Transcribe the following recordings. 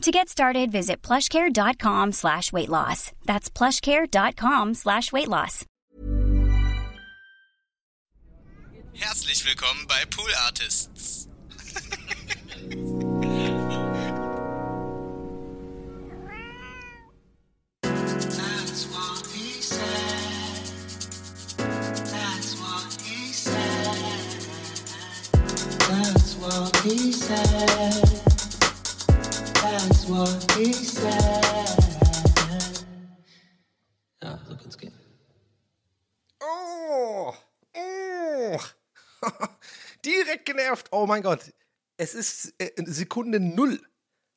To get started, visit plushcare.com slash weight loss. That's plushcare.com slash weight loss. Herzlich willkommen bei Pool Artists. That's what he said. That's what he said. Ja, so kann's gehen. Oh, oh. Direkt genervt. Oh mein Gott. Es ist äh, Sekunde null.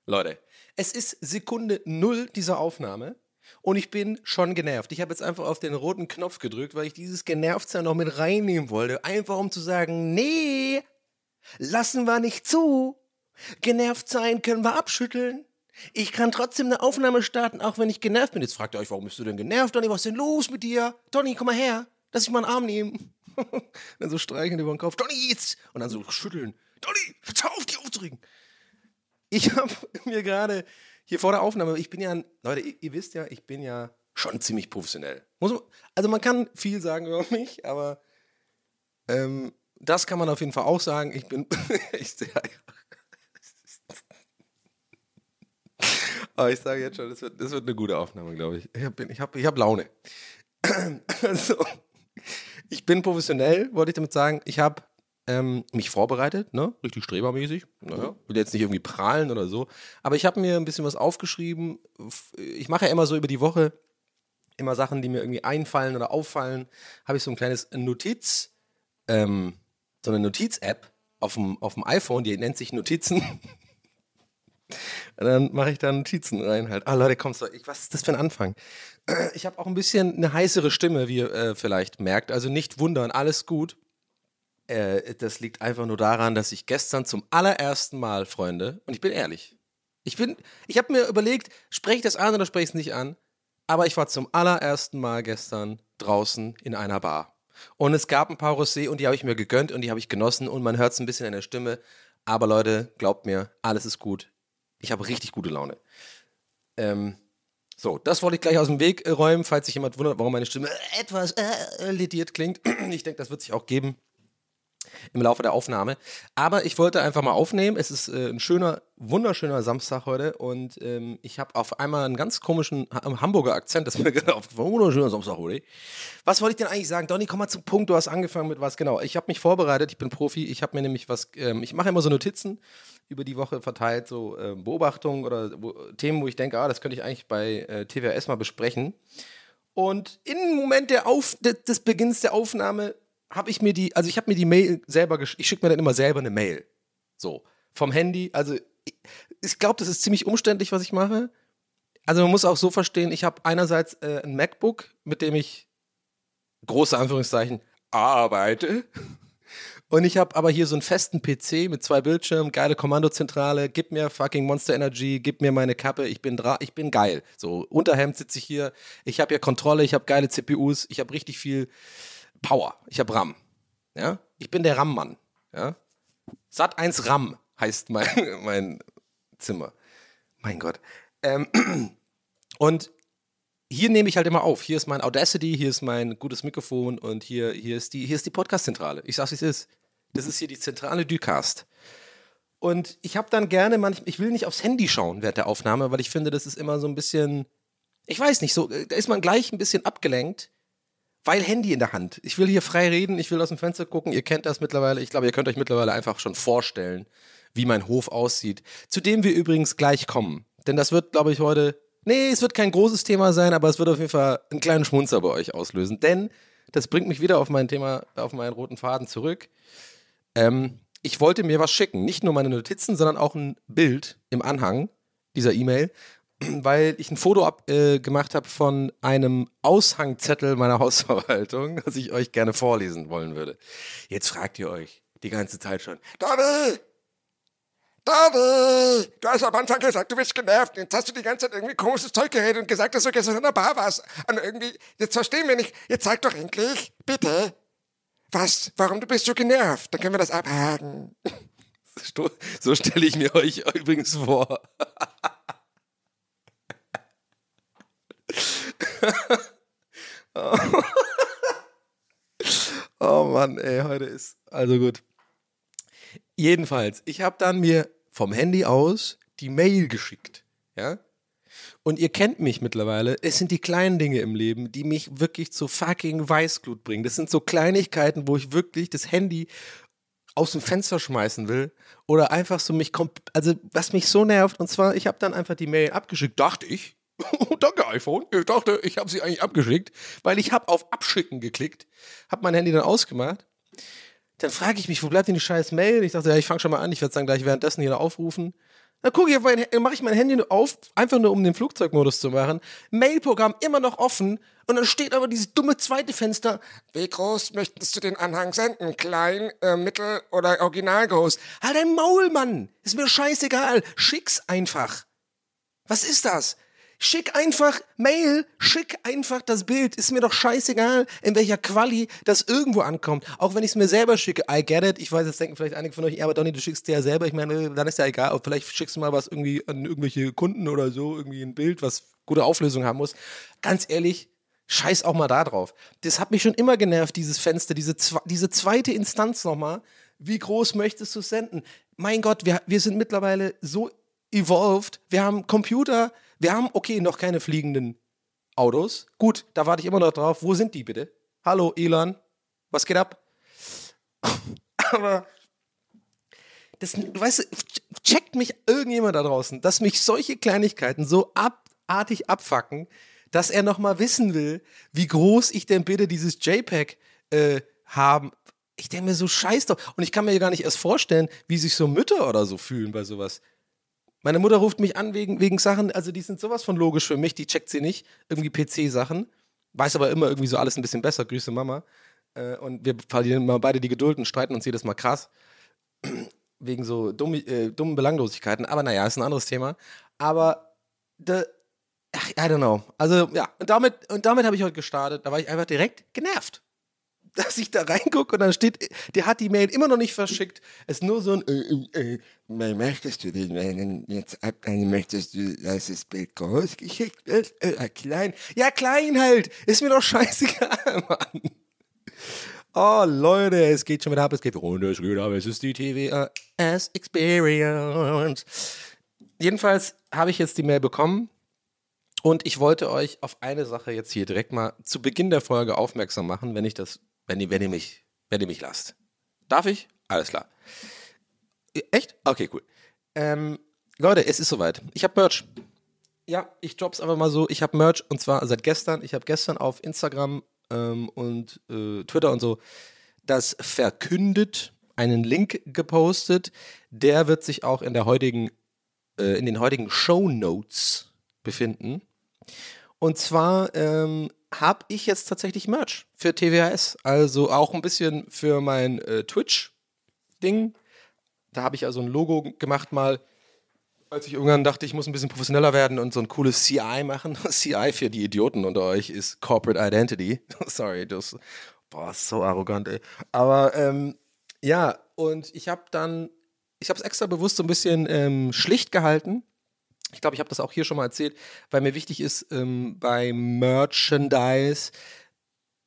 Leute, es ist Sekunde null dieser Aufnahme und ich bin schon genervt. Ich habe jetzt einfach auf den roten Knopf gedrückt, weil ich dieses Genervtsein noch mit reinnehmen wollte. Einfach um zu sagen, nee, lassen wir nicht zu. Genervt sein können wir abschütteln. Ich kann trotzdem eine Aufnahme starten, auch wenn ich genervt bin. Jetzt fragt ihr euch, warum bist du denn genervt, Donny? Was ist denn los mit dir? Donny, komm mal her. Lass dich mal einen Arm nehmen. dann so streicheln über den Kopf. Donny, jetzt! Und dann so schütteln. Donny, hör auf, dich aufzuregen. Ich habe mir gerade hier vor der Aufnahme, ich bin ja, Leute, ihr, ihr wisst ja, ich bin ja schon ziemlich professionell. Man, also man kann viel sagen über mich, aber ähm, das kann man auf jeden Fall auch sagen. Ich bin, ich, ja, aber ich sage jetzt schon, das wird, das wird eine gute Aufnahme, glaube ich. Ich habe ich hab, ich hab Laune. Also, ich bin professionell, wollte ich damit sagen. Ich habe ähm, mich vorbereitet, ne? richtig strebermäßig. Naja, will jetzt nicht irgendwie prahlen oder so. Aber ich habe mir ein bisschen was aufgeschrieben. Ich mache ja immer so über die Woche immer Sachen, die mir irgendwie einfallen oder auffallen. Habe ich so ein kleines Notiz, ähm, so eine Notiz-App auf dem, auf dem iPhone, die nennt sich Notizen. Und dann mache ich da Notizen rein halt. Ah, Leute, kommst du, was ist das für ein Anfang? Ich habe auch ein bisschen eine heißere Stimme, wie ihr äh, vielleicht merkt. Also nicht wundern, alles gut. Äh, das liegt einfach nur daran, dass ich gestern zum allerersten Mal, Freunde, und ich bin ehrlich, ich bin, ich habe mir überlegt, spreche ich das an oder spreche ich es nicht an? Aber ich war zum allerersten Mal gestern draußen in einer Bar. Und es gab ein paar Rosé und die habe ich mir gegönnt und die habe ich genossen und man hört es ein bisschen in der Stimme. Aber Leute, glaubt mir, alles ist gut. Ich habe richtig gute Laune. Ähm, so, das wollte ich gleich aus dem Weg äh, räumen, falls sich jemand wundert, warum meine Stimme äh, etwas äh, lediert klingt. Ich denke, das wird sich auch geben im Laufe der Aufnahme. Aber ich wollte einfach mal aufnehmen. Es ist äh, ein schöner, wunderschöner Samstag heute und ähm, ich habe auf einmal einen ganz komischen ha Hamburger Akzent, das ist mir gerade aufgefallen. Wunderschöner Samstag heute. Was wollte ich denn eigentlich sagen? Donny, komm mal zum Punkt. Du hast angefangen mit was genau. Ich habe mich vorbereitet. Ich bin Profi. Ich habe mir nämlich was. Ähm, ich mache immer so Notizen über die Woche verteilt, so ähm, Beobachtungen oder wo, Themen, wo ich denke, ah, das könnte ich eigentlich bei äh, TWS mal besprechen. Und im Moment der Auf, des Beginns der Aufnahme habe ich mir die, also ich habe mir die Mail selber, gesch- ich schicke mir dann immer selber eine Mail. So, vom Handy. Also ich, ich glaube, das ist ziemlich umständlich, was ich mache. Also man muss auch so verstehen, ich habe einerseits äh, ein MacBook, mit dem ich, große Anführungszeichen, arbeite. Und ich habe aber hier so einen festen PC mit zwei Bildschirmen, geile Kommandozentrale, gib mir fucking Monster Energy, gib mir meine Kappe, ich bin dra ich bin geil. So, Unterhemd sitze ich hier, ich habe hier Kontrolle, ich habe geile CPUs, ich habe richtig viel Power, ich habe RAM. Ja? Ich bin der RAM-Mann. Ja? Sat 1 RAM heißt mein, mein Zimmer. Mein Gott. Ähm, und hier nehme ich halt immer auf. Hier ist mein Audacity, hier ist mein gutes Mikrofon und hier, hier ist die, die Podcast-Zentrale. Ich sag's, wie es ist. Das ist hier die zentrale Ducast. Und ich habe dann gerne manchmal, ich will nicht aufs Handy schauen während der Aufnahme, weil ich finde, das ist immer so ein bisschen, ich weiß nicht, so, äh, da ist man gleich ein bisschen abgelenkt. Weil Handy in der Hand. Ich will hier frei reden, ich will aus dem Fenster gucken. Ihr kennt das mittlerweile. Ich glaube, ihr könnt euch mittlerweile einfach schon vorstellen, wie mein Hof aussieht. Zu dem wir übrigens gleich kommen. Denn das wird, glaube ich, heute. Nee, es wird kein großes Thema sein, aber es wird auf jeden Fall einen kleinen Schmunzer bei euch auslösen. Denn das bringt mich wieder auf mein Thema, auf meinen roten Faden zurück. Ähm, ich wollte mir was schicken. Nicht nur meine Notizen, sondern auch ein Bild im Anhang dieser E-Mail weil ich ein Foto ab, äh, gemacht habe von einem Aushangzettel meiner Hausverwaltung, das ich euch gerne vorlesen wollen würde. Jetzt fragt ihr euch die ganze Zeit schon, Davi! Davi! Du hast am Anfang gesagt, du bist genervt. Jetzt hast du die ganze Zeit irgendwie komisches Zeug geredet und gesagt, dass du gestern in der Bar warst. Und irgendwie, jetzt verstehen wir nicht. Jetzt sag doch endlich, bitte, was, warum du bist so genervt. Dann können wir das abhaken. so stelle ich mir euch übrigens vor. oh Mann, ey, heute ist also gut. Jedenfalls, ich habe dann mir vom Handy aus die Mail geschickt, ja? Und ihr kennt mich mittlerweile. Es sind die kleinen Dinge im Leben, die mich wirklich zu fucking Weißglut bringen. Das sind so Kleinigkeiten, wo ich wirklich das Handy aus dem Fenster schmeißen will oder einfach so mich kommt, also was mich so nervt. Und zwar, ich habe dann einfach die Mail abgeschickt, dachte ich, Oh, danke iPhone. Ich dachte, ich habe sie eigentlich abgeschickt, weil ich habe auf Abschicken geklickt, habe mein Handy dann ausgemacht. Dann frage ich mich, wo bleibt denn die scheiß Mail? Ich dachte, ja, ich fange schon mal an, ich werde dann gleich währenddessen hier aufrufen. Dann gucke ich, mache ich mein Handy auf, einfach nur um den Flugzeugmodus zu machen. Mailprogramm immer noch offen und dann steht aber dieses dumme zweite Fenster. Wie groß möchtest du den Anhang senden? Klein, äh, mittel oder original groß? Halt dein Maul, Mann! Ist mir scheißegal. Schick's einfach. Was ist das? Schick einfach Mail, schick einfach das Bild. Ist mir doch scheißegal, in welcher Quali das irgendwo ankommt. Auch wenn ich es mir selber schicke, I get it. Ich weiß, jetzt denken vielleicht einige von euch, ja, aber Donny, du schickst dir ja selber. Ich meine, dann ist ja egal. Aber vielleicht schickst du mal was irgendwie an irgendwelche Kunden oder so, irgendwie ein Bild, was gute Auflösung haben muss. Ganz ehrlich, scheiß auch mal da drauf. Das hat mich schon immer genervt, dieses Fenster, diese, diese zweite Instanz nochmal. Wie groß möchtest du senden? Mein Gott, wir, wir sind mittlerweile so evolved. Wir haben Computer, wir haben, okay, noch keine fliegenden Autos. Gut, da warte ich immer noch drauf. Wo sind die bitte? Hallo, Elon. Was geht ab? Aber das, du weißt, checkt mich irgendjemand da draußen, dass mich solche Kleinigkeiten so abartig abfacken, dass er nochmal wissen will, wie groß ich denn bitte dieses JPEG äh, haben. Ich denke mir so scheiß doch. Und ich kann mir gar nicht erst vorstellen, wie sich so Mütter oder so fühlen bei sowas. Meine Mutter ruft mich an wegen, wegen Sachen, also die sind sowas von logisch für mich, die checkt sie nicht. Irgendwie PC-Sachen. Weiß aber immer irgendwie so alles ein bisschen besser. Grüße Mama. Äh, und wir verlieren immer beide die Geduld und streiten uns jedes Mal krass. wegen so dumm, äh, dummen Belanglosigkeiten. Aber naja, ist ein anderes Thema. Aber, de, ach, I don't know. Also ja, und damit, und damit habe ich heute gestartet. Da war ich einfach direkt genervt dass ich da reingucke und dann steht, der hat die Mail immer noch nicht verschickt. Es ist nur so ein, äh, äh, äh, möchtest du den Mail jetzt abnehmen? Möchtest du, dass das Bild groß geschickt wird? Äh, klein? Ja, klein halt. Ist mir doch scheißegal, Mann. Oh, Leute, es geht schon wieder ab, es geht runter, es geht ab, es ist die TWS Experience. Jedenfalls habe ich jetzt die Mail bekommen und ich wollte euch auf eine Sache jetzt hier direkt mal zu Beginn der Folge aufmerksam machen, wenn ich das wenn ihr, wenn ihr, mich, wenn ihr mich lasst. Darf ich? Alles klar. Echt? Okay, cool. Ähm, Leute, es ist soweit. Ich habe Merch. Ja, ich drop's einfach mal so. Ich habe Merch und zwar seit gestern. Ich habe gestern auf Instagram ähm, und äh, Twitter und so das verkündet, einen Link gepostet. Der wird sich auch in der heutigen, äh, in den heutigen Show Notes befinden. Und zwar ähm, habe ich jetzt tatsächlich Merch für TWHS. Also auch ein bisschen für mein äh, Twitch-Ding. Da habe ich also ein Logo gemacht mal, als ich irgendwann dachte, ich muss ein bisschen professioneller werden und so ein cooles CI machen. CI für die Idioten unter euch ist Corporate Identity. Sorry, das boah, so arrogant, ey. Aber ähm, ja, und ich habe dann, ich habe es extra bewusst so ein bisschen ähm, schlicht gehalten ich glaube, ich habe das auch hier schon mal erzählt, weil mir wichtig ist, ähm, bei Merchandise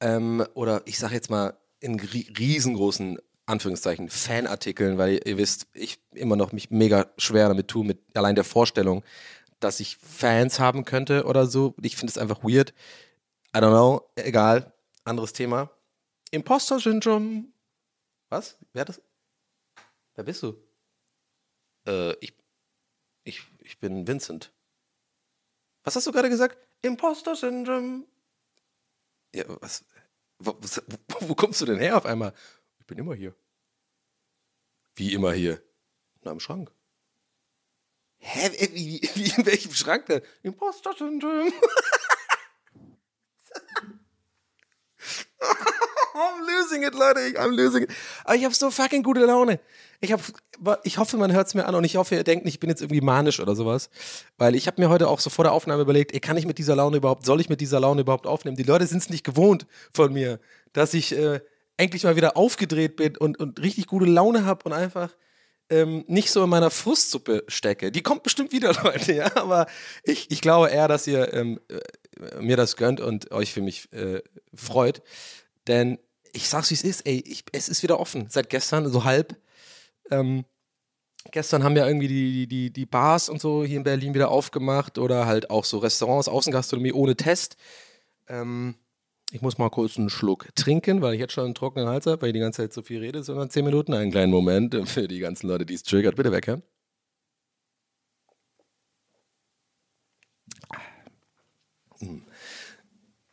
ähm, oder ich sage jetzt mal in riesengroßen Anführungszeichen Fanartikeln, weil ihr, wisst, ich immer noch mich mega schwer damit tue, mit allein der Vorstellung, dass ich Fans haben könnte oder so. Ich finde es einfach weird. I don't know, egal. anderes Thema. Imposter-Syndrom. Was? Wer hat das? Wer bist du? Äh, ich, ich, ich bin Vincent. Was hast du gerade gesagt? Imposter-Syndrom. Ja, was? Wo, wo, wo kommst du denn her auf einmal? Ich bin immer hier. Wie immer hier? Na, im Schrank. Hä? Wie, wie, in welchem Schrank denn? Imposter-Syndrom. I'm losing it, Leute. I'm losing it. Aber ich habe so fucking gute Laune. Ich, hab, ich hoffe, man hört es mir an und ich hoffe, ihr denkt ich bin jetzt irgendwie manisch oder sowas. Weil ich habe mir heute auch so vor der Aufnahme überlegt, ey, kann ich mit dieser Laune überhaupt, soll ich mit dieser Laune überhaupt aufnehmen? Die Leute sind es nicht gewohnt von mir, dass ich äh, endlich mal wieder aufgedreht bin und, und richtig gute Laune habe und einfach ähm, nicht so in meiner Frustsuppe stecke. Die kommt bestimmt wieder, Leute, ja. Aber ich, ich glaube eher, dass ihr ähm, äh, mir das gönnt und euch für mich äh, freut. Denn ich sag's, wie es ist, ey, ich, es ist wieder offen. Seit gestern, so halb. Ähm, gestern haben ja irgendwie die, die, die Bars und so hier in Berlin wieder aufgemacht oder halt auch so Restaurants, Außengastronomie ohne Test. Ähm, ich muss mal kurz einen Schluck trinken, weil ich jetzt schon einen trockenen Hals habe, weil ich die ganze Zeit so viel rede, sondern zehn Minuten. Einen kleinen Moment für die ganzen Leute, die es triggert. Bitte weghören.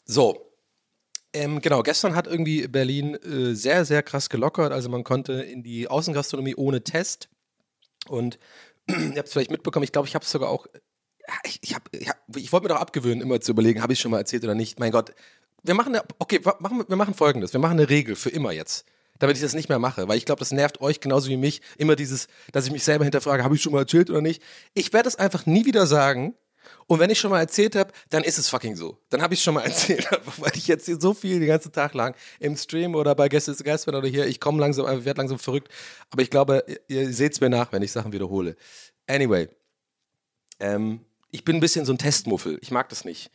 So, ähm, genau, gestern hat irgendwie Berlin äh, sehr, sehr krass gelockert. Also man konnte in die Außengastronomie ohne Test. Und ihr habt es vielleicht mitbekommen, ich glaube, ich habe es sogar auch. Ja, Ich, ich, ich, ich wollte mir doch abgewöhnen, immer zu überlegen, habe ich schon mal erzählt oder nicht. Mein Gott, wir machen, eine, okay, machen, wir machen folgendes. Wir machen eine Regel für immer jetzt. Damit ich das nicht mehr mache, weil ich glaube, das nervt euch genauso wie mich. Immer dieses, dass ich mich selber hinterfrage, habe ich schon mal erzählt oder nicht. Ich werde es einfach nie wieder sagen. Und wenn ich schon mal erzählt habe, dann ist es fucking so. Dann habe ich schon mal erzählt, weil ich jetzt hier so viel den ganzen Tag lang im Stream oder bei Gäste ist Geistmann oder hier, ich komme langsam, ich werde langsam verrückt. Aber ich glaube, ihr, seht es mir nach, wenn ich Sachen wiederhole. Anyway, ähm, ich bin ein bisschen so ein Testmuffel. Ich mag das nicht.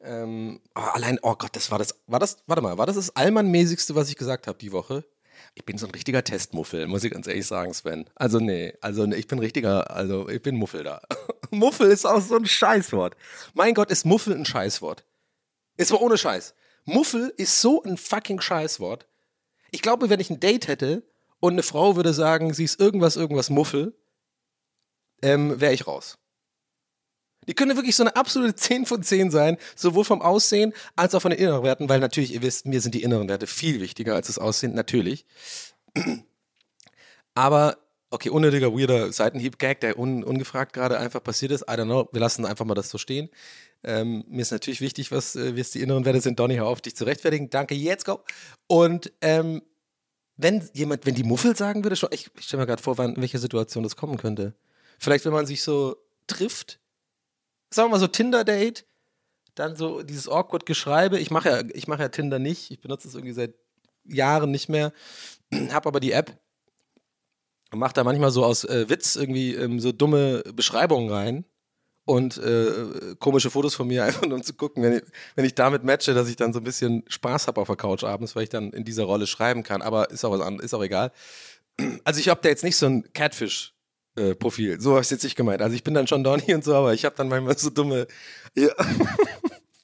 Ähm, oh, allein, oh Gott, das war das, war das, warte mal, war das das Allmann-mäßigste, was ich gesagt habe die Woche? Ich bin so ein richtiger Testmuffel, muss ich ganz ehrlich sagen, Sven. Also nee, also ich bin richtiger, also ich bin Muffel da. Muffel ist auch so ein Scheißwort. Mein Gott, ist Muffel ein Scheißwort. Ist mal ohne Scheiß. Muffel ist so ein fucking Scheißwort. Ich glaube, wenn ich ein Date hätte und eine Frau würde sagen, sie ist irgendwas, irgendwas Muffel, ähm, wäre ich raus. Die können wirklich so eine absolute 10 von 10 sein, sowohl vom Aussehen als auch von den inneren Werten, weil natürlich, ihr wisst, mir sind die inneren Werte viel wichtiger als das Aussehen, natürlich. Aber, okay, unnötiger, weirder Seitenhieb-Gag, der un, ungefragt gerade einfach passiert ist. I don't know, wir lassen einfach mal das so stehen. Ähm, mir ist natürlich wichtig, was, äh, was die inneren Werte sind. Donny, hör auf, dich zu rechtfertigen. Danke, jetzt go. Und ähm, wenn jemand, wenn die Muffel sagen würde, schon, ich, ich stelle mir gerade vor, wann, in welcher Situation das kommen könnte. Vielleicht, wenn man sich so trifft, sagen wir mal so Tinder-Date, dann so dieses awkward Geschreibe. Ich mache ja, ich mache ja Tinder nicht. Ich benutze es irgendwie seit Jahren nicht mehr. Hab aber die App und mache da manchmal so aus äh, Witz irgendwie ähm, so dumme Beschreibungen rein und äh, komische Fotos von mir, einfach nur um zu gucken, wenn ich, wenn ich damit matche, dass ich dann so ein bisschen Spaß habe auf der Couch abends, weil ich dann in dieser Rolle schreiben kann. Aber ist auch was anderes, ist auch egal. Also ich habe da jetzt nicht so ein Catfish. äh, Profil. So habe ich jetzt nicht gemeint. Also ich bin dann schon Donny und so, aber ich habe dann manchmal so dumme, ja,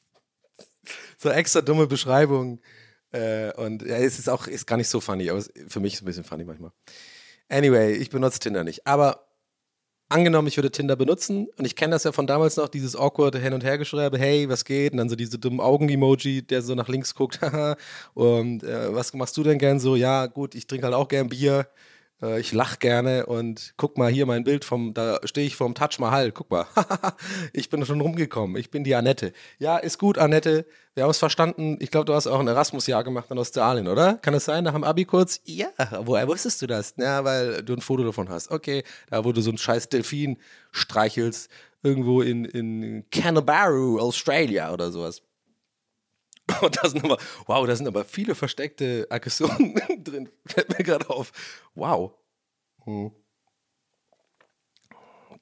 so extra dumme Beschreibungen. Äh, und ja, es ist auch ist gar nicht so funny, aber es, für mich ist es ein bisschen funny manchmal. Anyway, ich benutze Tinder nicht. Aber angenommen, ich würde Tinder benutzen und ich kenne das ja von damals noch, dieses awkward Hin- und Hergeschreibe, hey, was geht? Und dann so diese dummen Augen-Emoji, der so nach links guckt, haha. und äh, was machst du denn gern so? Ja, gut, ich trinke halt auch gern Bier. Äh, ich lach gerne und guck mal hier mein Bild vom, da stehe ich vorm Taj Mahal, guck mal. ich bin schon rumgekommen. Ich bin die Annette. Ja, ist gut, Annette. Wir haben es verstanden. Ich glaube, du hast auch ein Erasmus-Jahr gemacht in Australien, oder? Kann es sein, nach dem Abi kurz? Ja, woher wusstest du das? Ja, weil du ein Foto davon hast. Okay, da wo du so einen scheiß Delfin streichelst, irgendwo in, in Canberra, Australia oder sowas. Und da sind aber, wow, da sind aber viele versteckte Aggressionen drin. Fällt mir gerade auf. Wow. Hm.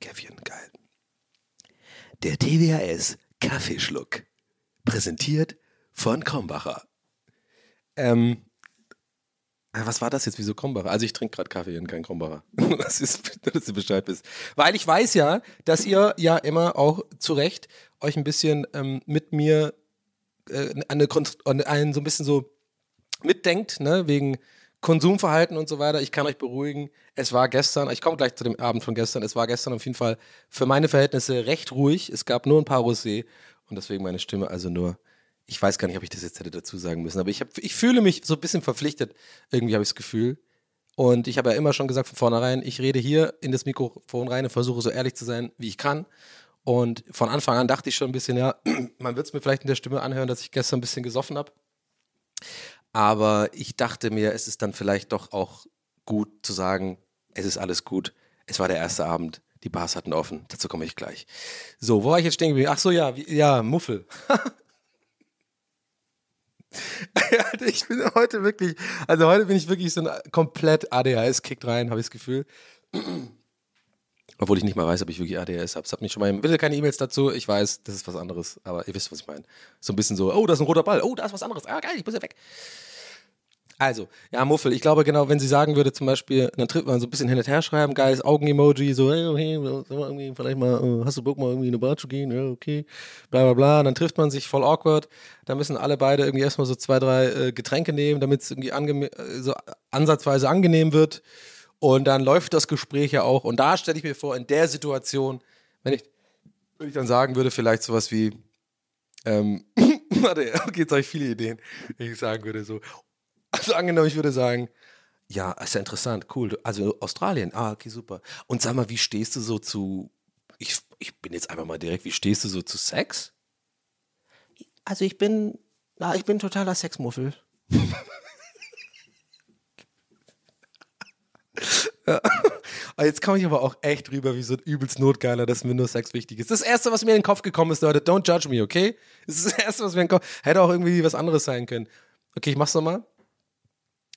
Käffchen, geil. Der TWHS Kaffeeschluck. Präsentiert von Krombacher. Ähm, äh, was war das jetzt? Wieso Krombacher? Also ich trinke gerade Kaffee und kein Krombacher. das ist, dass du Bescheid bist. Weil ich weiß ja, dass ihr ja immer auch zu Recht euch ein bisschen ähm, mit mir äh, eine, Konst- eine, ein, so ein bisschen so mitdenkt, ne, wegen Konsumverhalten und so weiter. Ich kann euch beruhigen. Es war gestern, ich komme gleich zu dem Abend von gestern, es war gestern auf jeden Fall für meine Verhältnisse recht ruhig. Es gab nur ein paar Rosé und deswegen meine Stimme also nur, ich weiß gar nicht, ob ich das jetzt hätte dazu sagen müssen, aber ich, hab, ich fühle mich so ein bisschen verpflichtet, irgendwie habe ich das Gefühl. Und ich habe ja immer schon gesagt von vornherein, ich rede hier in das Mikrofon rein und versuche so ehrlich zu sein, wie ich kann. Und von Anfang an dachte ich schon ein bisschen, ja, man wird es mir vielleicht in der Stimme anhören, dass ich gestern ein bisschen gesoffen habe. Aber ich dachte mir, es ist dann vielleicht doch auch gut zu sagen, es ist alles gut. Es war der erste Abend. Die Bars hatten offen. Dazu komme ich gleich. So, wo war ich jetzt stehen geblieben? Ach so, ja, wie, ja, Muffel. ich bin heute wirklich, also heute bin ich wirklich so ein komplett ADHS kickt rein, habe ich das Gefühl. Obwohl ich nicht mal weiß, ob ich wirklich ADHS habe. Hat mich schon mal, bitte keine E-Mails dazu. Ich weiß, das ist was anderes, aber ihr wisst, was ich meine. So ein bisschen so, oh, da ist ein roter Ball. Oh, da ist was anderes. Ah, geil, ich muss ja weg. Also, ja, Muffel, ich glaube genau, wenn sie sagen würde, zum Beispiel, dann trifft man so ein bisschen hin und her schreiben, geiles Augen-Emoji, so, hey, okay, vielleicht mal, äh, hast du Bock mal irgendwie in eine Bar zu gehen? Ja, okay, bla bla bla. Und dann trifft man sich voll awkward. Da müssen alle beide irgendwie erstmal so zwei, drei äh, Getränke nehmen, damit es irgendwie äh, so ansatzweise angenehm wird. Und dann läuft das Gespräch ja auch. Und da stelle ich mir vor, in der Situation, wenn ich, wenn ich dann sagen würde, vielleicht sowas wie, ähm, warte, okay, jetzt habe ich viele Ideen, wenn ich sagen würde so, also angenommen, ich würde sagen, ja, ist ja interessant, cool. Also Australien, ah, okay, super. Und sag mal, wie stehst du so zu, ich, ich bin jetzt einfach mal direkt, wie stehst du so zu Sex? Also ich bin, na, ich bin totaler Sexmuffel. ja. Jetzt komme ich aber auch echt rüber wie so ein übelst Notgeiler, dass mir nur Sex wichtig ist. Das erste, was mir in den Kopf gekommen ist, Leute, don't judge me, okay? Das ist das erste, was mir in den Kopf, hätte auch irgendwie was anderes sein können. Okay, ich mach's nochmal.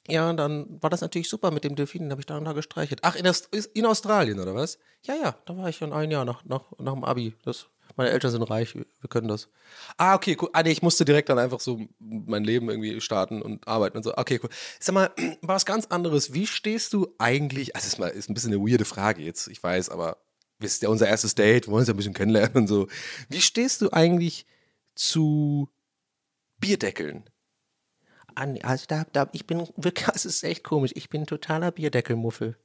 Ja, dann war das natürlich super mit dem Delfin, den habe ich da, da gestreichelt. Ach, in, Aust in, Australien oder was? Ja, ja, da war ich schon ein Jahr nach, nach, nach dem Abi. Das, meine Eltern sind reich, wir, können das. Ah, okay, cool. Ah, nee, ich musste direkt dann einfach so mein Leben irgendwie starten und arbeiten und so. Okay, cool. Sag mal, was ganz anderes. Wie stehst du eigentlich, also ist, mal, ist ein bisschen eine weirde Frage jetzt, ich weiß, aber wir ist ja unser erstes Date, wir wollen uns ja ein bisschen kennenlernen und so. Wie stehst du eigentlich zu Bierdeckeln? also da, da, ich bin wirklich, es ist echt komisch. Ich bin totaler Bierdeckelmuffel.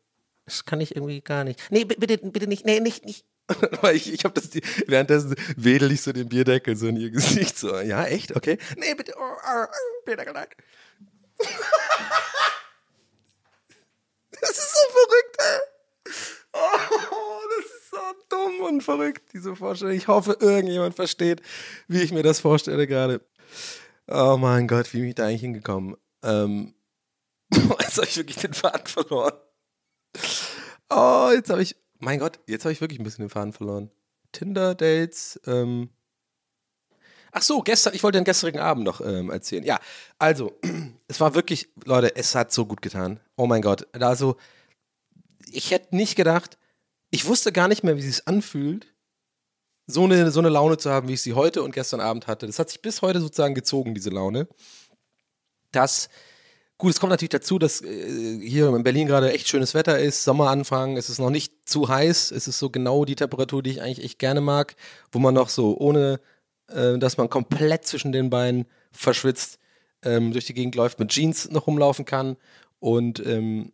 Das kann ich irgendwie gar nicht. Nee, bitte, bitte nicht. Nee, nicht, nicht. Weil ich, ich habe das, währenddessen wedel ich so den Bierdeckel so in ihr Gesicht so. Ja, echt? Okay. Nee, bitte. Oh, oh, oh, Bierdeckel, nein. das ist so verrückt, ey. Oh, das ist so dumm und verrückt, diese Vorstellung. Ich hoffe, irgendjemand versteht, wie ich mir das vorstelle gerade. Oh mein Gott, wie bin ich da eigentlich hingekommen? Ähm, jetzt habe ich wirklich den Faden verloren. Oh, jetzt habe ich, mein Gott, jetzt habe ich wirklich ein bisschen den Faden verloren. Tinder-Dates, ähm, Ach so, gestern, ich wollte den gestrigen Abend noch ähm, erzählen. Ja, also, es war wirklich, Leute, es hat so gut getan. Oh mein Gott. Also, ich hätte nicht gedacht, ich wusste gar nicht mehr, wie es sich anfühlt, so eine, so eine Laune zu haben, wie ich sie heute und gestern Abend hatte. Das hat sich bis heute sozusagen gezogen, diese Laune. Das, gut, es kommt natürlich dazu, dass äh, hier in Berlin gerade echt schönes Wetter ist, Sommeranfang, es ist noch nicht zu heiß, es ist so genau die Temperatur, die ich eigentlich echt gerne mag, wo man noch so, ohne äh, dass man komplett zwischen den Beinen verschwitzt, ähm, durch die Gegend läuft, mit Jeans noch rumlaufen kann und ähm,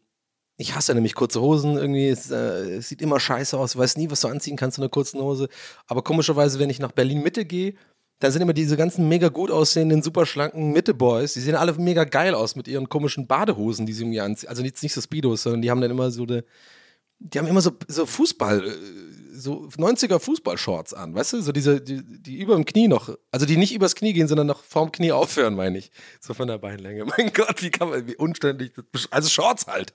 ich hasse nämlich kurze Hosen irgendwie. Es, äh, es, sieht immer scheiße aus. Du weißt nie, was du anziehen kannst in einer kurzen Hose. Aber komischerweise, wenn ich nach Berlin Mitte gehe, da sind immer diese ganzen mega gut aussehenden, super schlanken Mitte-Boys. Die sehen alle mega geil aus mit ihren komischen Badehosen, die sie irgendwie anziehen. Also jetzt nicht so Speedos, sondern die haben dann immer so eine, die haben immer so, so Fußball, äh, so 90er Fußballshorts an, weißt du? So diese, die, die über dem Knie noch, also die nicht übers Knie gehen, sondern noch vorm Knie aufhören, meine ich. So von der Beinlänge. Mein Gott, wie kann man, wie unständig, also Shorts halt.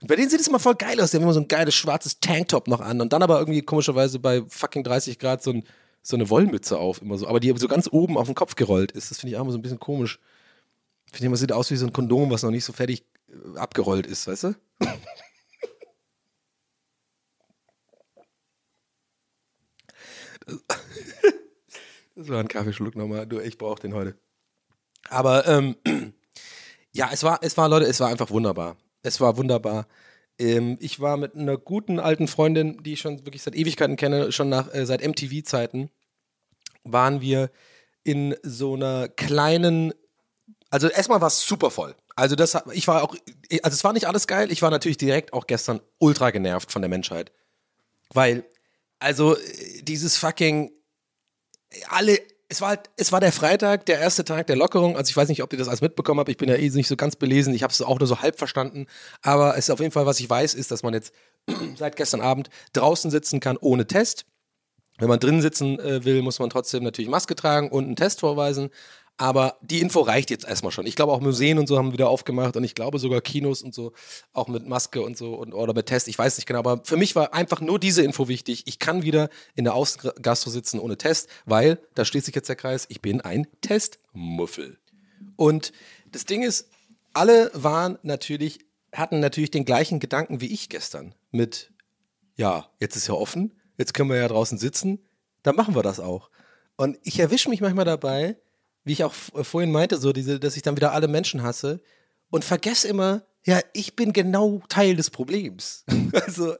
Und bei denen sieht es immer voll geil aus. Die haben immer so ein geiles schwarzes Tanktop noch an und dann aber irgendwie komischerweise bei fucking 30 Grad so, ein, so eine Wollmütze auf, immer so. Aber die so ganz oben auf den Kopf gerollt ist. Das finde ich auch immer so ein bisschen komisch. Finde ich immer, sieht aus wie so ein Kondom, was noch nicht so fertig äh, abgerollt ist, weißt du? Das, war ein Kaffeeschluck nochmal. Du, ich brauche den heute. Aber ähm, ja, es war, es war, Leute, es war einfach wunderbar. Es war wunderbar. Ähm, ich war mit einer guten alten Freundin, die ich schon wirklich seit Ewigkeiten kenne, schon nach, äh, seit MTV-Zeiten, waren wir in so einer kleinen Also erstmal war es super voll. Also das, ich war auch, also es war nicht alles geil. Ich war natürlich direkt auch gestern ultra genervt von der Menschheit, weil also äh, dieses fucking alle, es war halt, es war der Freitag, der erste Tag der Lockerung. Also ich weiß nicht, ob ihr das alles mitbekommen habt. Ich bin ja eh nicht so ganz belesen. Ich habe es auch nur so halb verstanden. Aber es ist auf jeden Fall, was ich weiß, ist, dass man jetzt seit gestern Abend draußen sitzen kann ohne Test. Wenn man drin sitzen äh, will, muss man trotzdem natürlich Maske tragen und einen Test vorweisen. Aber die Info reicht jetzt erstmal schon. Ich glaube auch Museen und so haben wieder aufgemacht und ich glaube sogar Kinos und so auch mit Maske und so und oder mit Test. Ich weiß nicht genau, aber für mich war einfach nur diese Info wichtig. Ich kann wieder in der Außengastro sitzen ohne Test, weil da schließt sich jetzt der Kreis. Ich bin ein Testmuffel. Und das Ding ist, alle waren natürlich hatten natürlich den gleichen Gedanken wie ich gestern mit ja, jetzt ist ja offen, jetzt können wir ja draußen sitzen, dann machen wir das auch. Und ich erwische mich manchmal dabei, wie ich auch v- vorhin meinte, so diese, dass ich dann wieder alle Menschen hasse und vergesse immer, ja, ich bin genau Teil des Problems. Also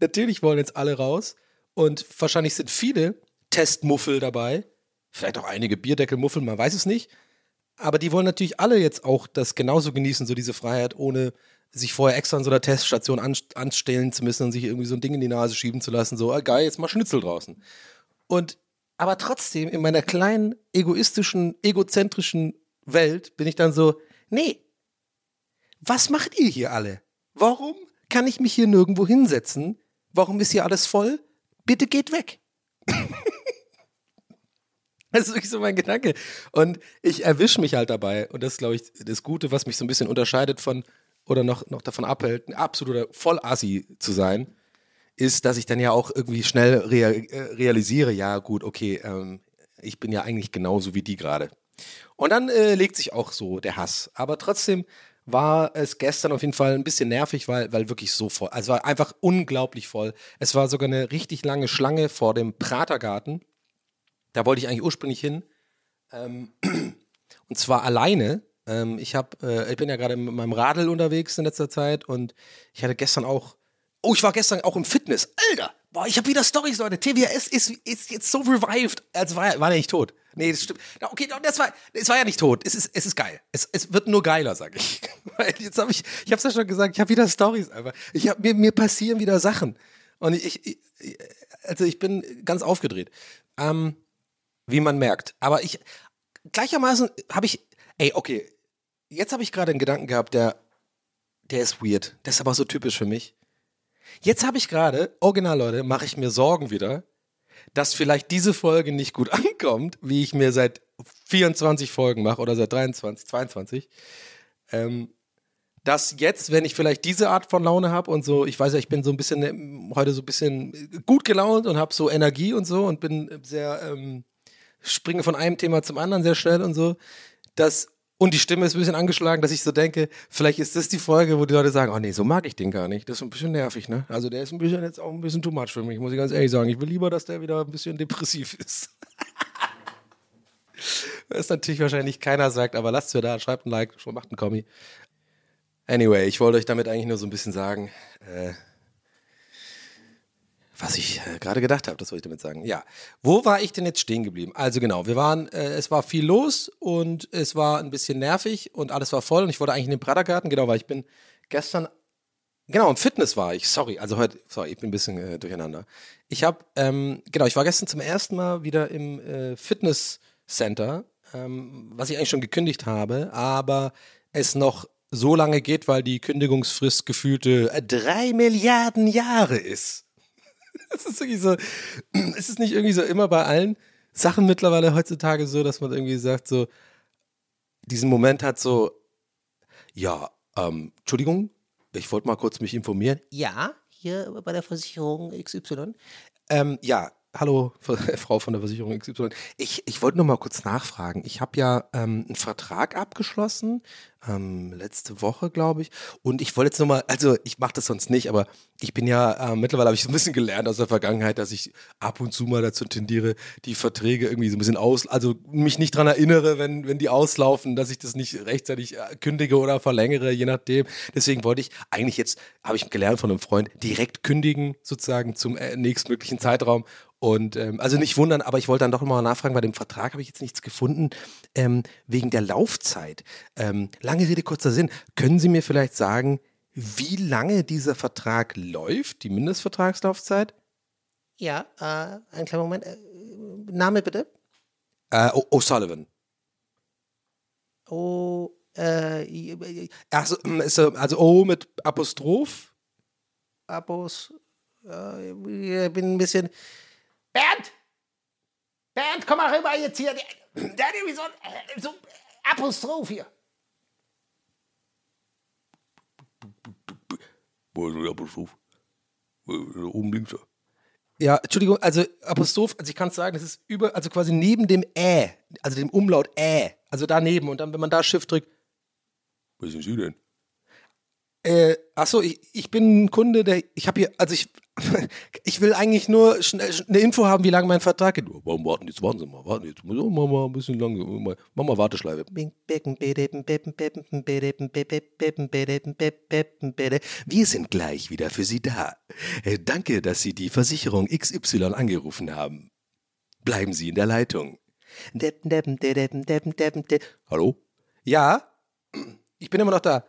natürlich wollen jetzt alle raus und wahrscheinlich sind viele Testmuffel dabei, vielleicht auch einige Bierdeckelmuffel, man weiß es nicht. Aber die wollen natürlich alle jetzt auch das genauso genießen, so diese Freiheit, ohne sich vorher extra an so einer Teststation an, anstellen zu müssen und sich irgendwie so ein Ding in die Nase schieben zu lassen, so, ah, geil, jetzt mal Schnitzel draußen. Und aber trotzdem in meiner kleinen, egoistischen, egozentrischen Welt bin ich dann so, nee, was macht ihr hier alle? Warum kann ich mich hier nirgendwo hinsetzen? Warum ist hier alles voll? Bitte geht weg. Das ist wirklich so mein Gedanke. Und ich erwische mich halt dabei. Und das ist, glaube ich, das Gute, was mich so ein bisschen unterscheidet von oder noch, noch davon abhält, ein absoluter Vollassi zu sein, ist, dass ich dann ja auch irgendwie schnell rea äh, realisiere, ja gut, okay, ähm, ich bin ja eigentlich genauso wie die gerade. Und dann äh, legt sich auch so der Hass. Aber trotzdem war es gestern auf jeden Fall ein bisschen nervig, weil, weil wirklich so voll, also es war einfach unglaublich voll. Es war sogar eine richtig lange Schlange vor dem Pratergarten. Da wollte ich eigentlich ursprünglich hin. Ähm, und zwar alleine. Ähm, ich, hab, äh, ich bin ja gerade mit meinem Radl unterwegs in letzter Zeit und ich hatte gestern auch. Oh, ich war gestern auch im Fitness. Alter! Boah, ich habe wieder Stories, Leute. TWS ist, ist jetzt so revived. Also war, war der nicht tot. Nee, das stimmt. Okay, das war, es war ja nicht tot. Es ist, es ist geil. Es, es wird nur geiler, sag ich. Weil jetzt habe ich, ich habe es ja schon gesagt, ich habe wieder Stories einfach. Ich hab, mir, mir passieren wieder Sachen. Und ich, ich, also ich bin ganz aufgedreht. Ähm, wie man merkt. Aber ich, gleichermaßen habe ich, ey, okay, jetzt habe ich gerade einen Gedanken gehabt, der, der ist weird. Der ist aber so typisch für mich. Jetzt habe ich gerade, original Leute, mache ich mir Sorgen wieder, dass vielleicht diese Folge nicht gut ankommt, wie ich mir seit 24 Folgen mache oder seit 23, 22. Ähm, dass jetzt, wenn ich vielleicht diese Art von Laune habe und so, ich weiß ja, ich bin so ein bisschen ähm, heute so ein bisschen gut gelaunt und habe so Energie und so und bin sehr, ähm, springe von einem Thema zum anderen sehr schnell und so, dass und die Stimme ist ein bisschen angeschlagen, dass ich so denke, vielleicht ist das die Folge, wo die Leute sagen, oh nee, so mag ich den gar nicht. Das ist ein bisschen nervig, ne? Also der ist ein bisschen jetzt auch ein bisschen too much für mich, muss ich ganz ehrlich sagen. Ich will lieber, dass der wieder ein bisschen depressiv ist. Was natürlich wahrscheinlich keiner sagt, aber lasst mir da, schreibt ein Like, macht einen Kommi. Anyway, ich wollte euch damit eigentlich nur so ein bisschen sagen, äh, was ich äh, gerade gedacht habe, das wollte ich damit sagen. Ja, wo war ich denn jetzt stehen geblieben? Also genau, wir waren, äh, es war viel los und es war ein bisschen nervig und alles war voll und ich wollte eigentlich in den Pratergarten, genau, weil ich bin gestern, genau, im Fitness war ich, sorry, also heute, sorry, ich bin ein bisschen äh, durcheinander. Ich habe, ähm, genau, ich war gestern zum ersten Mal wieder im äh, Fitnesscenter, ähm, was ich eigentlich schon gekündigt habe, aber es noch so lange geht, weil die Kündigungsfrist gefühlte äh, drei Milliarden Jahre ist. Es ist wirklich so, ist es nicht irgendwie so immer bei allen Sachen mittlerweile heutzutage so, dass man irgendwie sagt, so, diesen Moment hat so, ja, ähm, Entschuldigung, ich wollte mal kurz mich informieren. Ja, hier bei der Versicherung XY. Ähm, ja, hallo, Frau von der Versicherung XY. Ich, ich wollte nur mal kurz nachfragen. Ich habe ja ähm, einen Vertrag abgeschlossen, ähm, letzte Woche, glaube ich. Und ich wollte jetzt nur mal, also ich mache das sonst nicht, aber ich bin ja, äh, mittlerweile habe ich so ein bisschen gelernt aus der Vergangenheit, dass ich ab und zu mal dazu tendiere, die Verträge irgendwie so ein bisschen aus, also mich nicht dran erinnere, wenn, wenn die auslaufen, dass ich das nicht rechtzeitig äh, kündige oder verlängere, je nachdem. Deswegen wollte ich eigentlich jetzt, habe ich gelernt von einem Freund, direkt kündigen, sozusagen zum äh, nächstmöglichen Zeitraum. Und ähm, also nicht wundern, aber ich wollte dann doch mal nachfragen, bei dem Vertrag habe ich jetzt nichts gefunden, ähm, wegen der Laufzeit. Ähm, lange Rede, kurzer Sinn. Können Sie mir vielleicht sagen, wie lange dieser Vertrag läuft, die Mindestvertragslaufzeit? Ja, äh, einen kleinen Moment. Äh, Name bitte? Äh, O'Sullivan. Oh, äh, Also, er- also O mit Apostroph? Abos. Äh, ich bin ein bisschen. Bernd! Bernd, komm mal rüber jetzt hier. Der, der hat irgendwie so ein äh, so Apostroph hier. Wo ist der Apostroph? Oben links. Ja, Entschuldigung, also Apostroph, also ich kann es sagen, das ist über, also quasi neben dem Ä, also dem Umlaut Ä, also daneben und dann, wenn man da Shift drückt. Was sind Sie denn? Äh, achso, ich, ich bin ein Kunde, der, ich habe hier, also ich, ich will eigentlich nur schnell, eine Info haben, wie lange mein Vertrag geht. Warum warten jetzt, warten Sie mal, warten jetzt, oh, mach mal ein bisschen lange, mach mal Warteschleife. Wir sind gleich wieder für Sie da. Äh, Danke, dass Sie die Versicherung XY angerufen haben. Bleiben Sie in der Leitung. Hallo? Ja? Ich bin immer noch da.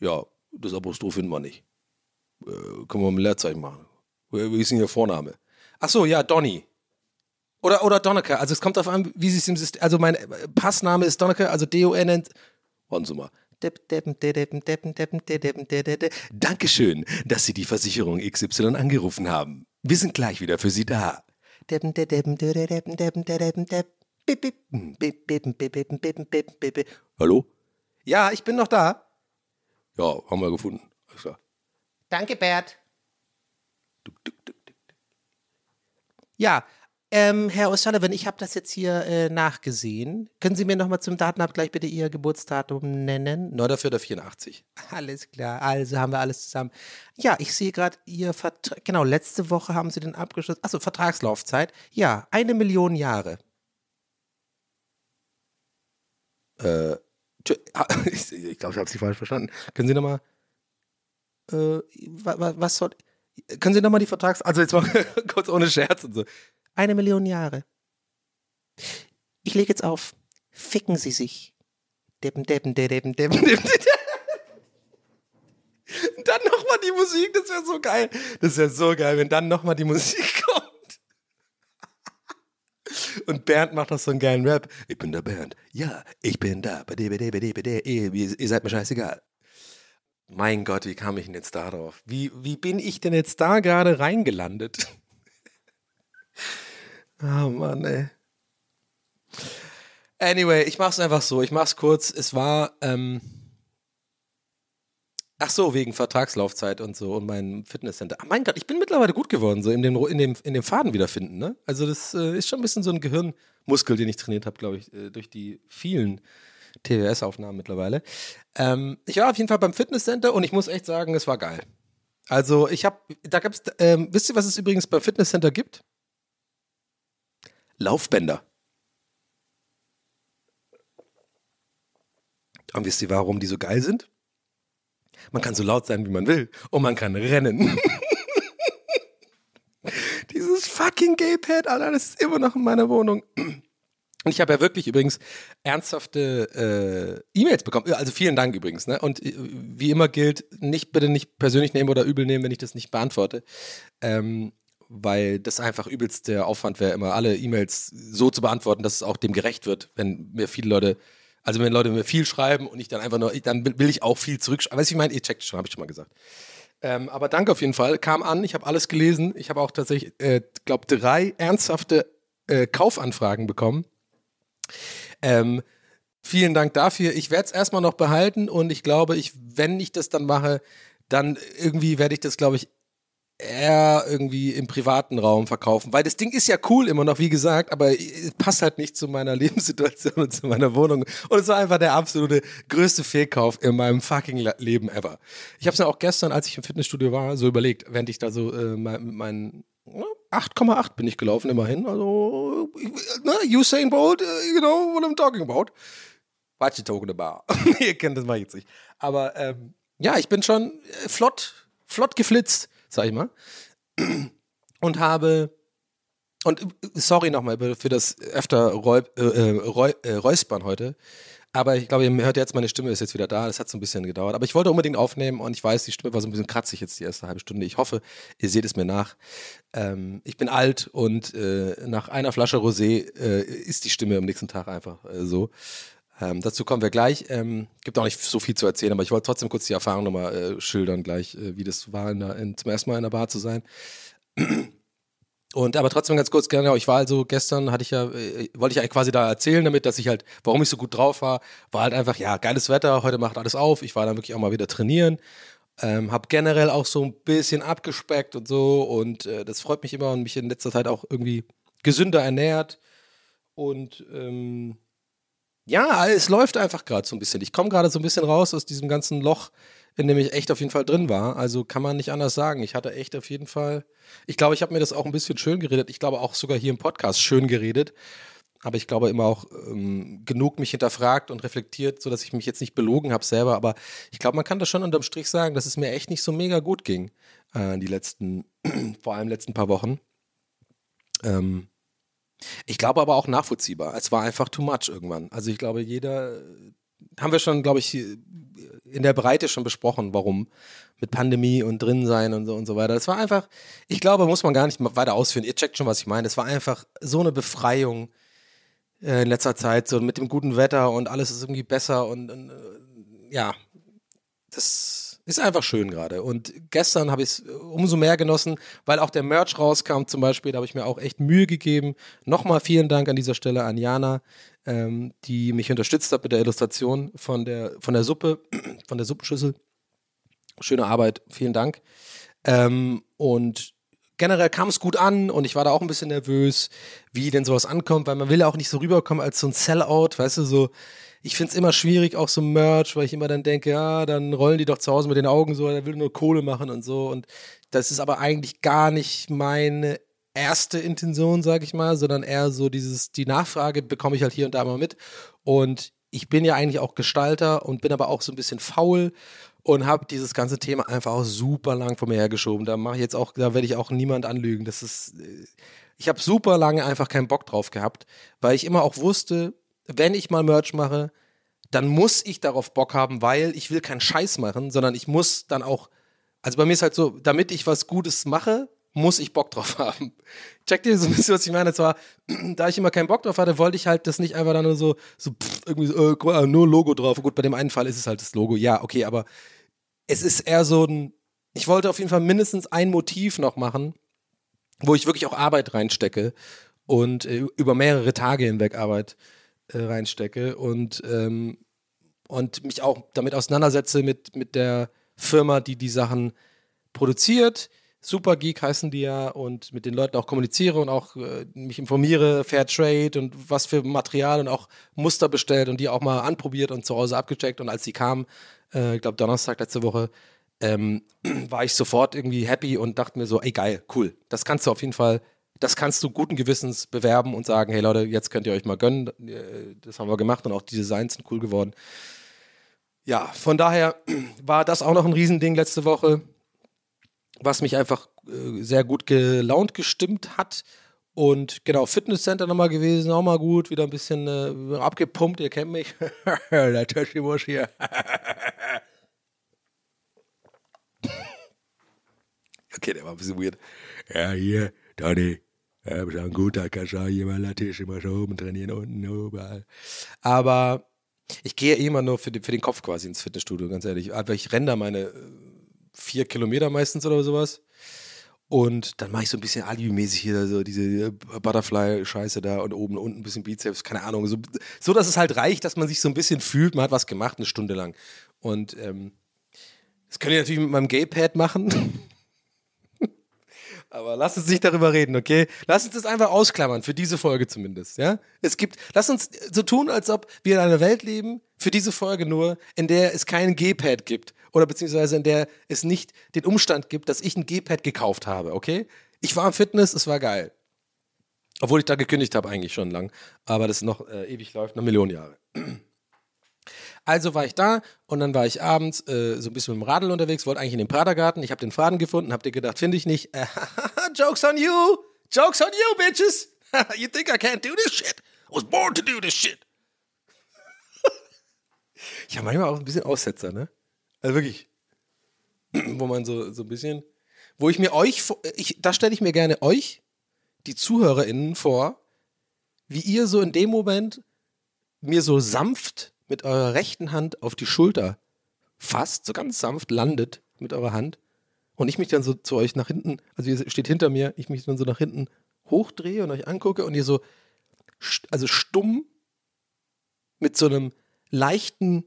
Ja, das Apostroph finden wir nicht. Äh, können wir mit Leerzeichen machen. Wie ist denn Ihr Vorname? Ach so, ja, Donny. Oder, oder Donneke. Also es kommt darauf an, wie Sie es im System. Also mein äh, Passname ist Donneke, also D-O-N. Warten Sie mal. Dankeschön, dass Sie die Versicherung XY angerufen haben. Wir sind gleich wieder für Sie da. Hallo? Ja, ich bin noch da. Ja, haben wir gefunden. Alles klar. Danke, Bert. Ja, ähm, Herr O'Sullivan, ich habe das jetzt hier äh, nachgesehen. Können Sie mir nochmal zum Datenabgleich bitte Ihr Geburtsdatum nennen? 9.4.84. Alles klar, also haben wir alles zusammen. Ja, ich sehe gerade Ihr Vertrag. Genau, letzte Woche haben Sie den abgeschlossen. Achso, Vertragslaufzeit. Ja, eine Million Jahre. Äh, ich glaube, ich habe Sie falsch verstanden. Können Sie nochmal. Äh, wa, wa, was soll. Können Sie nochmal die Vertrags. Also jetzt mal kurz ohne Scherz und so. Eine Million Jahre. Ich lege jetzt auf. Ficken Sie sich. Deppen, deppen, deppen, deppen, deppen. Dann nochmal die Musik, das wäre so geil. Das wäre so geil, wenn dann nochmal die Musik kommt. Und Bernd macht noch so einen geilen Rap. Ich bin der Bernd. Ja, ich bin da. Ihr, seid mir scheißegal. Mein Gott, wie kam ich denn jetzt da drauf? Wie, wie bin ich denn jetzt da gerade reingelandet? Oh Mann, ey. Anyway, ich mach's einfach so. Ich mach's kurz. Es war, ähm, Ach so, wegen Vertragslaufzeit und so und mein Fitnesscenter. Ach mein Gott, ich bin mittlerweile gut geworden, so in dem, in dem, in dem Faden wiederfinden. Ne? Also das äh, ist schon ein bisschen so ein Gehirnmuskel, den ich trainiert habe, glaube ich, äh, durch die vielen TWS-Aufnahmen mittlerweile. Ähm, ich war auf jeden Fall beim Fitnesscenter und ich muss echt sagen, es war geil. Also ich habe, da gab's, ähm, wisst ihr, was es übrigens beim Fitnesscenter gibt? Laufbänder. Und wisst ihr, warum die so geil sind? Man kann so laut sein, wie man will. Und man kann rennen. Dieses fucking Gay-Pad, Alter, das ist immer noch in meiner Wohnung. Und ich habe ja wirklich übrigens ernsthafte äh, E-Mails bekommen. Also vielen Dank übrigens. Ne? Und äh, wie immer gilt, nicht bitte nicht persönlich nehmen oder übel nehmen, wenn ich das nicht beantworte. Ähm, weil das einfach übelst der Aufwand wäre, immer alle E-Mails so zu beantworten, dass es auch dem gerecht wird, wenn mir viele Leute, also wenn Leute mir viel schreiben und ich dann einfach nur, dann will ich auch viel zurückschreiben. Weißt du, ich meine, ihr checkt schon, habe ich schon mal gesagt. Ähm, aber danke auf jeden Fall. Kam an, ich habe alles gelesen. Ich habe auch tatsächlich, äh, glaube drei ernsthafte äh, Kaufanfragen bekommen. Ähm, vielen Dank dafür. Ich werde es erstmal noch behalten und ich glaube, ich, wenn ich das dann mache, dann irgendwie werde ich das, glaube ich, eher irgendwie im privaten Raum verkaufen, weil das Ding ist ja cool immer noch, wie gesagt, aber passt halt nicht zu meiner Lebenssituation und zu meiner Wohnung. Und es war einfach der absolute größte Fehlkauf in meinem fucking Leben ever. Ich habe es ja auch gestern, als ich im Fitnessstudio war, so überlegt, während ich da so äh, mit meinen ja, 8,8 bin ich gelaufen immerhin. Also, ne, Usain Bolt, äh, you know what I'm talking about. What you talking about? Ihr kennt das mal jetzt nicht. Aber ähm, ja, ich bin schon äh, flott, flott geflitzt, sag ich mal. Und habe und sorry nochmal für das öfter Räu, äh, äh, Räu, äh, Räuspern heute. Aber ich glaube, ihr hört jetzt, meine Stimme ist jetzt wieder da. Das hat so ein bisschen gedauert. Aber ich wollte unbedingt aufnehmen und ich weiß, die Stimme war so ein bisschen kratzig jetzt die erste halbe Stunde. Ich hoffe, ihr seht es mir nach. Ähm, ich bin alt und äh, nach einer Flasche Rosé äh, ist die Stimme am nächsten Tag einfach äh, so. Ähm, dazu kommen wir gleich. Ähm, gibt auch nicht so viel zu erzählen, aber ich wollte trotzdem kurz die Erfahrung nochmal äh, schildern, gleich, äh, wie das war, in der, in, zum ersten Mal in der Bar zu sein. Und aber trotzdem ganz kurz, genau, ich war also gestern, hatte ich ja, äh, wollte ich eigentlich quasi da erzählen damit, dass ich halt, warum ich so gut drauf war, war halt einfach, ja, geiles Wetter, heute macht alles auf. Ich war dann wirklich auch mal wieder trainieren. Ähm, hab generell auch so ein bisschen abgespeckt und so und äh, das freut mich immer und mich in letzter Zeit auch irgendwie gesünder ernährt. Und ähm, ja, es läuft einfach gerade so ein bisschen. Ich komme gerade so ein bisschen raus aus diesem ganzen Loch, in dem ich echt auf jeden Fall drin war. Also kann man nicht anders sagen. Ich hatte echt auf jeden Fall. Ich glaube, ich habe mir das auch ein bisschen schön geredet. Ich glaube auch sogar hier im Podcast schön geredet. Aber ich glaube immer auch ähm, genug mich hinterfragt und reflektiert, sodass ich mich jetzt nicht belogen habe selber. Aber ich glaube, man kann das schon unterm Strich sagen, dass es mir echt nicht so mega gut ging. Äh, die letzten, vor allem letzten paar Wochen. Ähm, ich glaube aber auch nachvollziehbar. Es war einfach too much irgendwann. Also ich glaube, jeder, haben wir schon, glaube ich, in der Breite schon besprochen, warum mit Pandemie und drin sein und so und so weiter. Das war einfach, ich glaube, muss man gar nicht weiter ausführen. Ihr checkt schon, was ich meine. Es war einfach so eine Befreiung äh, in letzter Zeit, so mit dem guten Wetter und alles ist irgendwie besser und, und äh, ja, das ist einfach schön gerade. Und gestern habe ich es umso mehr genossen, weil auch der Merch rauskam zum Beispiel. Da habe ich mir auch echt Mühe gegeben. Nochmal vielen Dank an dieser Stelle an Jana, ähm, die mich unterstützt hat mit der Illustration von der, von der Suppe, von der Suppenschüssel. Schöne Arbeit, vielen Dank. Ähm, und generell kam es gut an und ich war da auch ein bisschen nervös, wie denn sowas ankommt, weil man will ja auch nicht so rüberkommen als so ein Sellout, weißt du, so. Ich finde es immer schwierig, auch so Merch, weil ich immer dann denke, ja, dann rollen die doch zu Hause mit den Augen so, der will nur Kohle machen und so. Und das ist aber eigentlich gar nicht meine erste Intention, sage ich mal, sondern eher so dieses, die Nachfrage bekomme ich halt hier und da mal mit. Und ich bin ja eigentlich auch Gestalter und bin aber auch so ein bisschen faul und habe dieses ganze Thema einfach auch super lang vor mir hergeschoben. Da mache ich jetzt auch, da werde ich auch niemand anlügen. Das ist, äh, ich habe super lange einfach keinen Bock drauf gehabt, weil ich immer auch wusste, wenn ich mal Merch mache, dann muss ich darauf Bock haben, weil ich will keinen Scheiß machen, sondern ich muss dann auch, also bei mir ist halt so, damit ich was Gutes mache, muss ich Bock drauf haben. Checkt ihr so ein bisschen, was ich meine? Zwar, da ich immer keinen Bock drauf hatte, wollte ich halt das nicht einfach dann nur so, so pff, irgendwie so, äh, nur Logo drauf. Gut, bei dem einen Fall ist es halt das Logo. Ja, okay, aber es ist eher so ein, ich wollte auf jeden Fall mindestens ein Motiv noch machen, wo ich wirklich auch Arbeit reinstecke und äh, über mehrere Tage hinweg Arbeit äh, reinstecke und, ähm, und mich auch damit auseinandersetze mit, mit der Firma, die die Sachen produziert. Super Geek heißen die ja und mit den Leuten auch kommuniziere und auch äh, mich informiere, Fair Trade und was für Material und auch Muster bestellt und die auch mal anprobiert und zu Hause abgecheckt. Und als die kamen, äh, ich glaube Donnerstag letzte Woche, ähm, war ich sofort irgendwie happy und dachte mir so, ey geil, cool, das kannst du auf jeden Fall, das kannst du guten Gewissens bewerben und sagen, hey Leute, jetzt könnt ihr euch mal gönnen. Äh, Das haben wir gemacht und auch die Designs sind cool geworden. Ja, von daher war das auch noch ein Riesending letzte Woche, was mich einfach äh, sehr gut gelaunt gestimmt hat. Und genau, Fitnesscenter nochmal gewesen, auch mal gut, wieder ein bisschen äh, abgepumpt, ihr kennt mich. Der Taschimusch hier. okay, der war ein bisschen weird. Ja, hier, Donny, ja, bist ein guter, kannst du auch hier mal Tisch immer schon oben trainieren, unten, überall. Aber ich gehe eh immer nur für den, für den Kopf quasi ins Fitnessstudio, ganz ehrlich. Aber ich renne da meine äh, vier Kilometer meistens oder sowas. Und dann mache ich so ein bisschen Alibi-mäßig hier so diese Butterfly-Scheiße da und oben unten ein bisschen Bizeps, keine Ahnung. So, so, dass es halt reicht, dass man sich so ein bisschen fühlt, man hat was gemacht, eine Stunde lang. Und ähm, das könnt ihr natürlich mit meinem Gay-Pad machen. Aber lass uns nicht darüber reden, okay? Lass uns das einfach ausklammern, für diese Folge zumindest, ja? Es gibt, lass uns so tun, als ob wir in einer Welt leben, für diese Folge nur, in der es kein G-Pad gibt. Oder beziehungsweise in der es nicht den Umstand gibt, dass ich ein G-Pad gekauft habe, okay? Ich war im Fitness, es war geil. Obwohl ich da gekündigt habe, eigentlich schon lang. Aber das noch äh, ewig läuft, noch Millionen Jahre. Also war ich da und dann war ich abends äh, so ein bisschen mit dem Radl unterwegs, wollte eigentlich in den Pratergarten. Ich habe den Faden gefunden, hab dir gedacht, finde ich nicht. Jokes on you! Jokes on you, bitches! you think I can't do this shit? I was born to do this shit. ich habe manchmal auch ein bisschen Aussetzer, ne? Also wirklich. wo man so, so ein bisschen, wo ich mir euch, ich, da stelle ich mir gerne euch, die ZuhörerInnen, vor, wie ihr so in dem Moment mir so sanft mit eurer rechten Hand auf die Schulter fasst, so ganz sanft landet mit eurer Hand und ich mich dann so zu euch nach hinten, also ihr steht hinter mir, ich mich dann so nach hinten hochdrehe und euch angucke und ihr so, also stumm mit so einem leichten,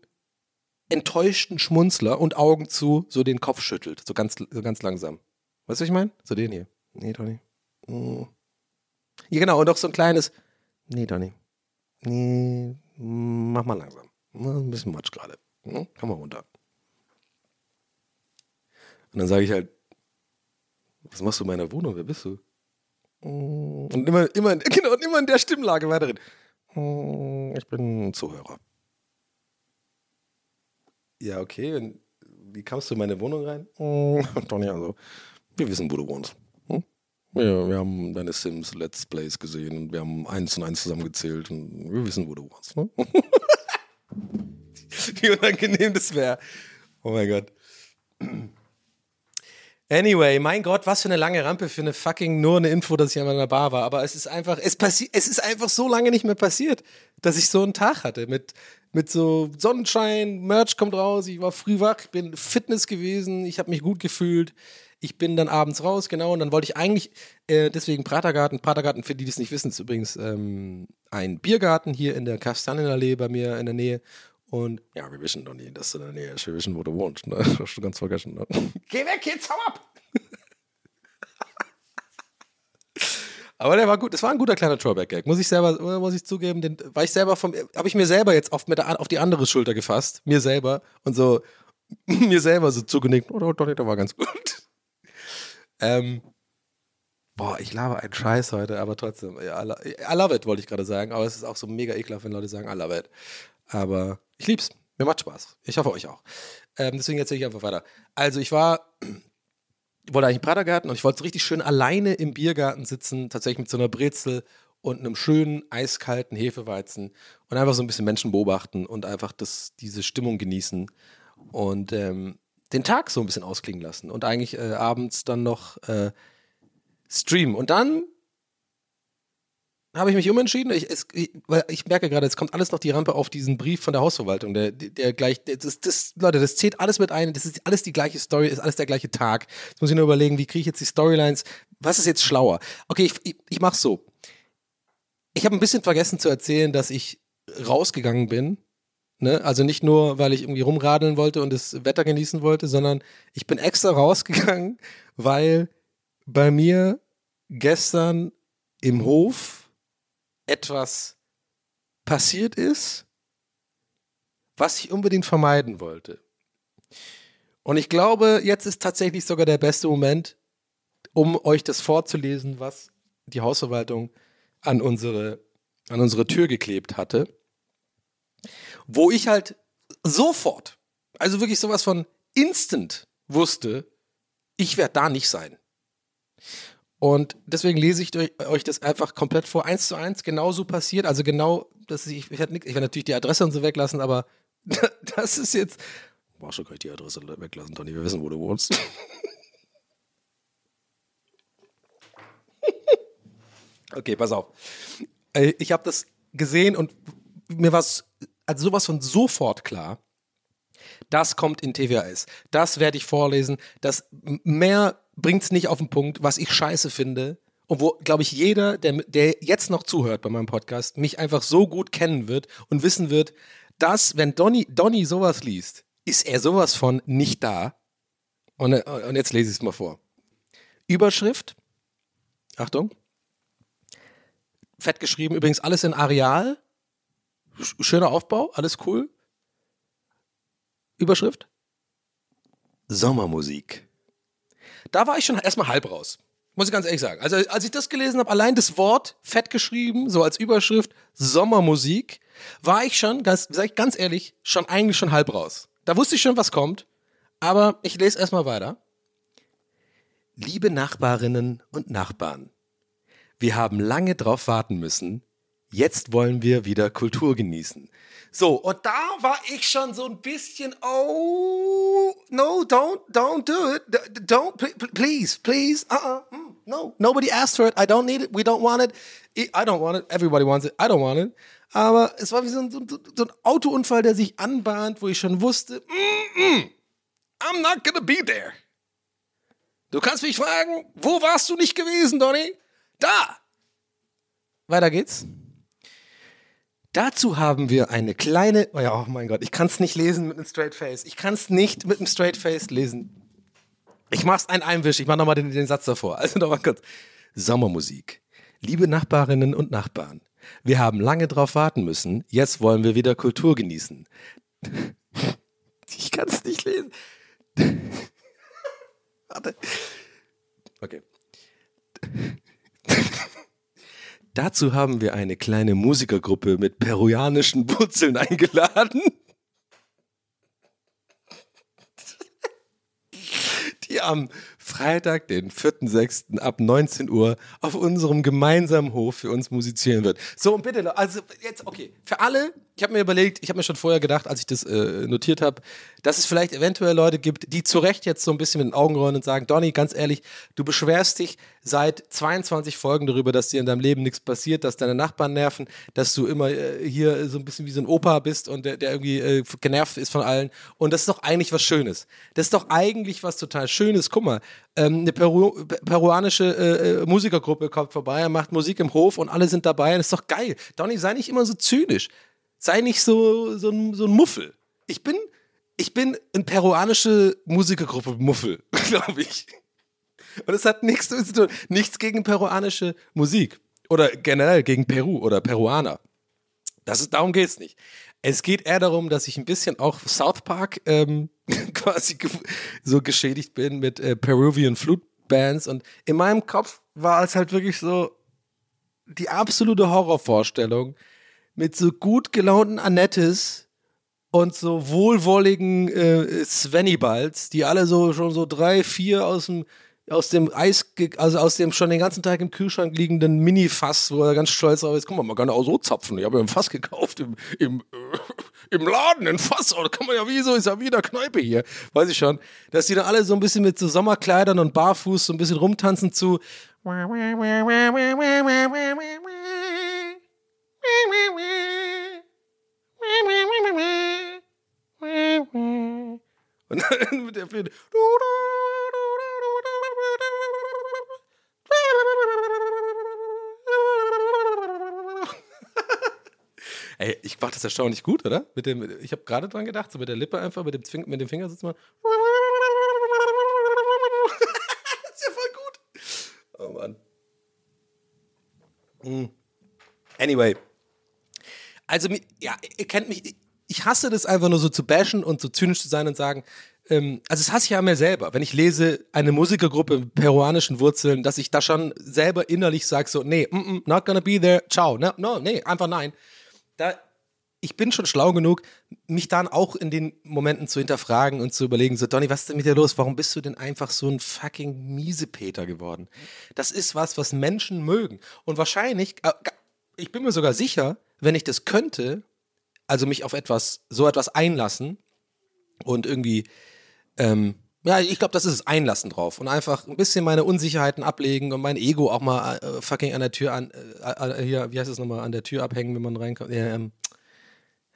enttäuschten Schmunzler und Augen zu so den Kopf schüttelt, so ganz, so ganz langsam. Weißt du, was ich meine? So den hier. Nee, doch nicht. Mm. Ja, genau, und auch so ein kleines, nee, nicht. Nee, mach mal langsam. Na, Ein bisschen Matsch gerade. Hm? Komm mal runter. Und dann sage ich halt, was machst du in meiner Wohnung? Wer bist du? Und immer, immer, genau, immer in der Stimmlage weiterhin. Ich bin ein Zuhörer. Ja, okay. Und wie kamst du in meine Wohnung rein? Doch nicht, also, wir wissen, wo du wohnst. Hm? Ja, wir haben deine Sims Let's Plays gesehen und wir haben eins und eins zusammengezählt und wir wissen, wo du wohnst. Ne? Wie unangenehm das wäre. Oh mein Gott. Anyway, mein Gott, was für eine lange Rampe für eine fucking nur eine Info, dass ich einmal in der Bar war. Aber es ist einfach, es passiert, es ist einfach so lange nicht mehr passiert, dass ich so einen Tag hatte mit, mit so Sonnenschein, Merch kommt raus, ich war früh wach, bin Fitness gewesen, ich habe mich gut gefühlt. Ich bin dann abends raus, genau, und dann wollte ich eigentlich, äh, deswegen Pratergarten, Pratergarten, für die, die es nicht wissen, ist übrigens ähm, ein Biergarten hier in der Kastanenallee bei mir in der Nähe. Und ja, wir wissen doch nie, dass du in der Nähe ist. Wir wissen, wo du wohnst. Ne? Das hast du ganz vergessen. Ne? Geh weg jetzt, hau ab! Aber der war gut. Das war ein guter kleiner Throwback-Gag. Muss ich selber, muss ich zugeben. Den, war ich selber vom, habe ich mir selber jetzt auf, mit der, auf die andere Schulter gefasst. Mir selber. Und so, mir selber so zugenickt. Oh, doch, doch, der war ganz gut. ähm, boah, ich laber einen Scheiß heute, aber trotzdem. I love it, wollte ich gerade sagen. Aber es ist auch so mega ekelhaft, wenn Leute sagen, I love it. Aber ich lieb's. Mir macht Spaß. Ich hoffe euch auch. Ähm, deswegen erzähle ich einfach weiter. Also ich war ich wollte eigentlich im Pratergarten und ich wollte so richtig schön alleine im Biergarten sitzen, tatsächlich mit so einer Brezel und einem schönen eiskalten Hefeweizen und einfach so ein bisschen Menschen beobachten und einfach das, diese Stimmung genießen und ähm, den Tag so ein bisschen ausklingen lassen und eigentlich äh, abends dann noch äh, streamen. Und dann habe ich mich umentschieden. Ich, es, ich, ich merke gerade, es kommt alles noch die Rampe auf diesen Brief von der Hausverwaltung, der, der gleich, der, das, das, Leute, das zählt alles mit ein, das ist alles die gleiche Story, ist alles der gleiche Tag. Jetzt muss ich nur überlegen, wie kriege ich jetzt die Storylines, was ist jetzt schlauer? Okay, ich, ich, ich mach's so. Ich habe ein bisschen vergessen zu erzählen, dass ich rausgegangen bin. Ne? Also nicht nur, weil ich irgendwie rumradeln wollte und das Wetter genießen wollte, sondern ich bin extra rausgegangen, weil bei mir gestern im Hof etwas passiert ist, was ich unbedingt vermeiden wollte. Und ich glaube, jetzt ist tatsächlich sogar der beste Moment, um euch das vorzulesen, was die Hausverwaltung an unsere, an unsere Tür geklebt hatte. Wo ich halt sofort, also wirklich sowas von instant wusste, ich werde da nicht sein. Und deswegen lese ich euch- das einfach komplett vor, eins zu eins, genauso passiert. Also genau, dass ich, ich, nix- ich werde natürlich die Adresse und so weglassen, aber das ist jetzt. Boah, schon kann ich die Adresse weglassen, Toni. Wir wissen, wo du wohnst. okay, pass auf. Äh, Ich habe das gesehen und mir war es also sowas von sofort klar. Das kommt in TVS. Das werde ich vorlesen. Das mehr bringt es nicht auf den Punkt, was ich scheiße finde. Und wo, glaube ich, jeder, der, der jetzt noch zuhört bei meinem Podcast, mich einfach so gut kennen wird und wissen wird, dass, wenn Donny, Donny sowas liest, ist er sowas von nicht da. Und, äh, und jetzt lese ich es mal vor. Überschrift: Achtung. Fett geschrieben, übrigens alles in Areal. Sch- Schöner Aufbau, alles cool. Überschrift? Sommermusik. Da war ich schon erstmal halb raus. Muss ich ganz ehrlich sagen. Also, als ich das gelesen habe, allein das Wort fett geschrieben, so als Überschrift Sommermusik, war ich schon, ganz, sag ich ganz ehrlich, schon eigentlich schon halb raus. Da wusste ich schon, was kommt. Aber ich lese erstmal weiter. Liebe Nachbarinnen und Nachbarn, wir haben lange drauf warten müssen. Jetzt wollen wir wieder Kultur genießen. So, und da war ich schon so ein bisschen, oh, no, don't, don't do it. Don't, pl- pl- please, please, uh-uh, no, nobody asked for it. I don't need it. We don't want it. I don't want it. Everybody wants it. I don't want it. Aber es war wie so ein, so ein, so ein Autounfall, der sich anbahnt, wo ich schon wusste, mm, mm, I'm not gonna be there. Du kannst mich fragen, wo warst du nicht gewesen, Donny? Da! Weiter geht's. Dazu haben wir eine kleine, oh ja, oh mein Gott, ich kann es nicht lesen mit einem Straight Face. Ich kann es nicht mit einem Straight Face lesen. Ich mach's ein Einwisch, ich mach nochmal den, den Satz davor. Also nochmal kurz. Sommermusik. Liebe Nachbarinnen und Nachbarn, wir haben lange drauf warten müssen. Jetzt wollen wir wieder Kultur genießen. Ich kann es nicht lesen. Warte. Okay. Dazu haben wir eine kleine Musikergruppe mit peruanischen Wurzeln eingeladen. Die am Freitag, den 4.6. ab 19 Uhr auf unserem gemeinsamen Hof für uns musizieren wird. So, und bitte, also jetzt, okay, für alle, ich habe mir überlegt, ich habe mir schon vorher gedacht, als ich das äh, notiert habe, dass es vielleicht eventuell Leute gibt, die zu Recht jetzt so ein bisschen mit den Augen rollen und sagen, Donny, ganz ehrlich, du beschwerst dich seit 22 Folgen darüber, dass dir in deinem Leben nichts passiert, dass deine Nachbarn nerven, dass du immer äh, hier so ein bisschen wie so ein Opa bist und der, der irgendwie äh, genervt ist von allen. Und das ist doch eigentlich was Schönes. Das ist doch eigentlich was total Schönes. Guck mal, ähm, eine Peru pe- peruanische äh, äh, Musikergruppe kommt vorbei, macht Musik im Hof und alle sind dabei. Das ist doch geil. Donny, sei nicht immer so zynisch. Sei nicht so, so, ein, so ein Muffel. Ich bin, ich bin eine peruanische Musikergruppe Muffel, glaube ich. Und es hat nichts zu tun. Nichts gegen peruanische Musik. Oder generell gegen Peru oder Peruaner. Das ist, darum geht's nicht. Es geht eher darum, dass ich ein bisschen auch South Park ähm, quasi ge so geschädigt bin mit äh, Peruvian Flute Bands. Und in meinem Kopf war es halt wirklich so die absolute Horrorvorstellung mit so gut gelaunten Annettes und so wohlwolligen äh, Svennibals, die alle so schon so drei, vier aus dem aus dem Eis, also aus dem schon den ganzen Tag im Kühlschrank liegenden Mini-Fass, wo er ganz stolz drauf ist, guck mal, man kann auch so zapfen. Ich habe ja ein Fass gekauft im, im, äh, im Laden, ein Fass, oder kann man ja wie so, ist ja wie in der Kneipe hier, weiß ich schon, dass die dann alle so ein bisschen mit so Sommerkleidern und barfuß so ein bisschen rumtanzen zu und dann mit der Flöte. Ey, ich mach das erstaunlich gut, oder? Mit dem, ich habe gerade dran gedacht, so mit der Lippe einfach, mit dem, Zwing, mit dem Finger sitzt man. ist ja voll gut. Oh Mann. Hm. Anyway. Also, ja, ihr kennt mich, ich hasse das einfach nur so zu bashen und so zynisch zu sein und sagen, ähm, also das hasse ich ja mir selber, wenn ich lese eine Musikergruppe mit peruanischen Wurzeln, dass ich da schon selber innerlich sage so, nee, mm, mm, not gonna be there, ciao, no, no, nee, einfach nein. Da, ich bin schon schlau genug, mich dann auch in den Momenten zu hinterfragen und zu überlegen, so, Donny, was ist denn mit dir los? Warum bist du denn einfach so ein fucking Miesepeter geworden? Das ist was, was Menschen mögen. Und wahrscheinlich, äh, ich bin mir sogar sicher, wenn ich das könnte, also mich auf etwas, so etwas einlassen und irgendwie, ähm, ja, ich glaube, das ist es, einlassen drauf und einfach ein bisschen meine Unsicherheiten ablegen und mein Ego auch mal äh, fucking an der Tür an, äh, äh, hier, wie heißt es nochmal, an der Tür abhängen, wenn man reinkommt. Ja, ähm,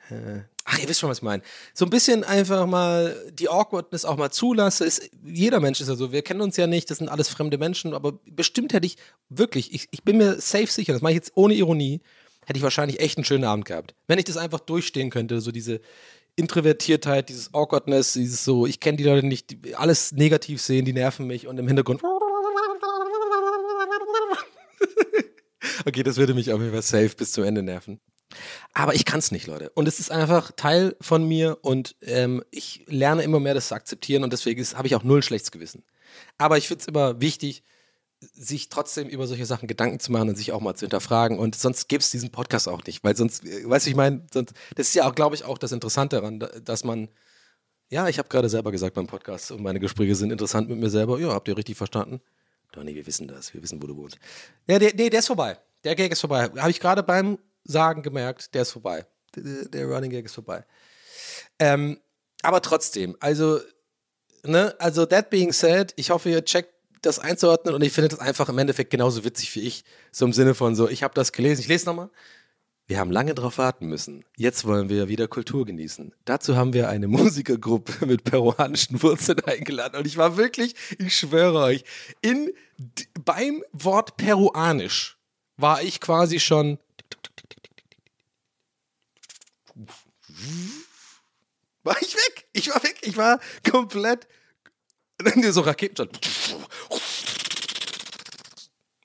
äh, ach, ihr wisst schon, was ich meine. So ein bisschen einfach mal die Awkwardness auch mal zulasse. Ist, jeder Mensch ist ja so, wir kennen uns ja nicht, das sind alles fremde Menschen, aber bestimmt hätte ich wirklich, ich, ich bin mir safe sicher, das mache ich jetzt ohne Ironie, hätte ich wahrscheinlich echt einen schönen Abend gehabt. Wenn ich das einfach durchstehen könnte, so diese Introvertiertheit, dieses Awkwardness, dieses so, ich kenne die Leute nicht, die alles negativ sehen, die nerven mich und im Hintergrund. Okay, das würde mich auf jeden Fall safe bis zum Ende nerven. Aber ich kann es nicht, Leute. Und es ist einfach Teil von mir und ähm, ich lerne immer mehr, das zu akzeptieren und deswegen habe ich auch null schlechtes Gewissen. Aber ich finde es immer wichtig, sich trotzdem über solche Sachen Gedanken zu machen und sich auch mal zu hinterfragen. Und sonst gäbe es diesen Podcast auch nicht, weil sonst, äh, weißt du, ich meine, das ist ja auch, glaube ich, auch das Interessante daran, da- dass man, ja, ich habe gerade selber gesagt beim Podcast und meine Gespräche sind interessant mit mir selber. Ja, habt ihr richtig verstanden? Donny, wir wissen das, wir wissen, wo du wohnst. Ja, der, nee, der ist vorbei. Der Gag ist vorbei. Habe ich gerade beim Sagen gemerkt, der ist vorbei. Der, der Running Gag ist vorbei. Ähm, aber trotzdem, also, ne, also that being said, ich hoffe, ihr checkt das einzuordnen und ich finde das einfach im Endeffekt genauso witzig wie ich. So im Sinne von so, ich habe das gelesen, ich lese nochmal. Wir haben lange drauf warten müssen. Jetzt wollen wir wieder Kultur genießen. Dazu haben wir eine Musikergruppe mit peruanischen Wurzeln eingeladen. Und ich war wirklich, ich schwöre euch, in, beim Wort peruanisch war ich quasi schon. War ich weg? Ich war weg. Ich war komplett. Und dann so Raketenstart.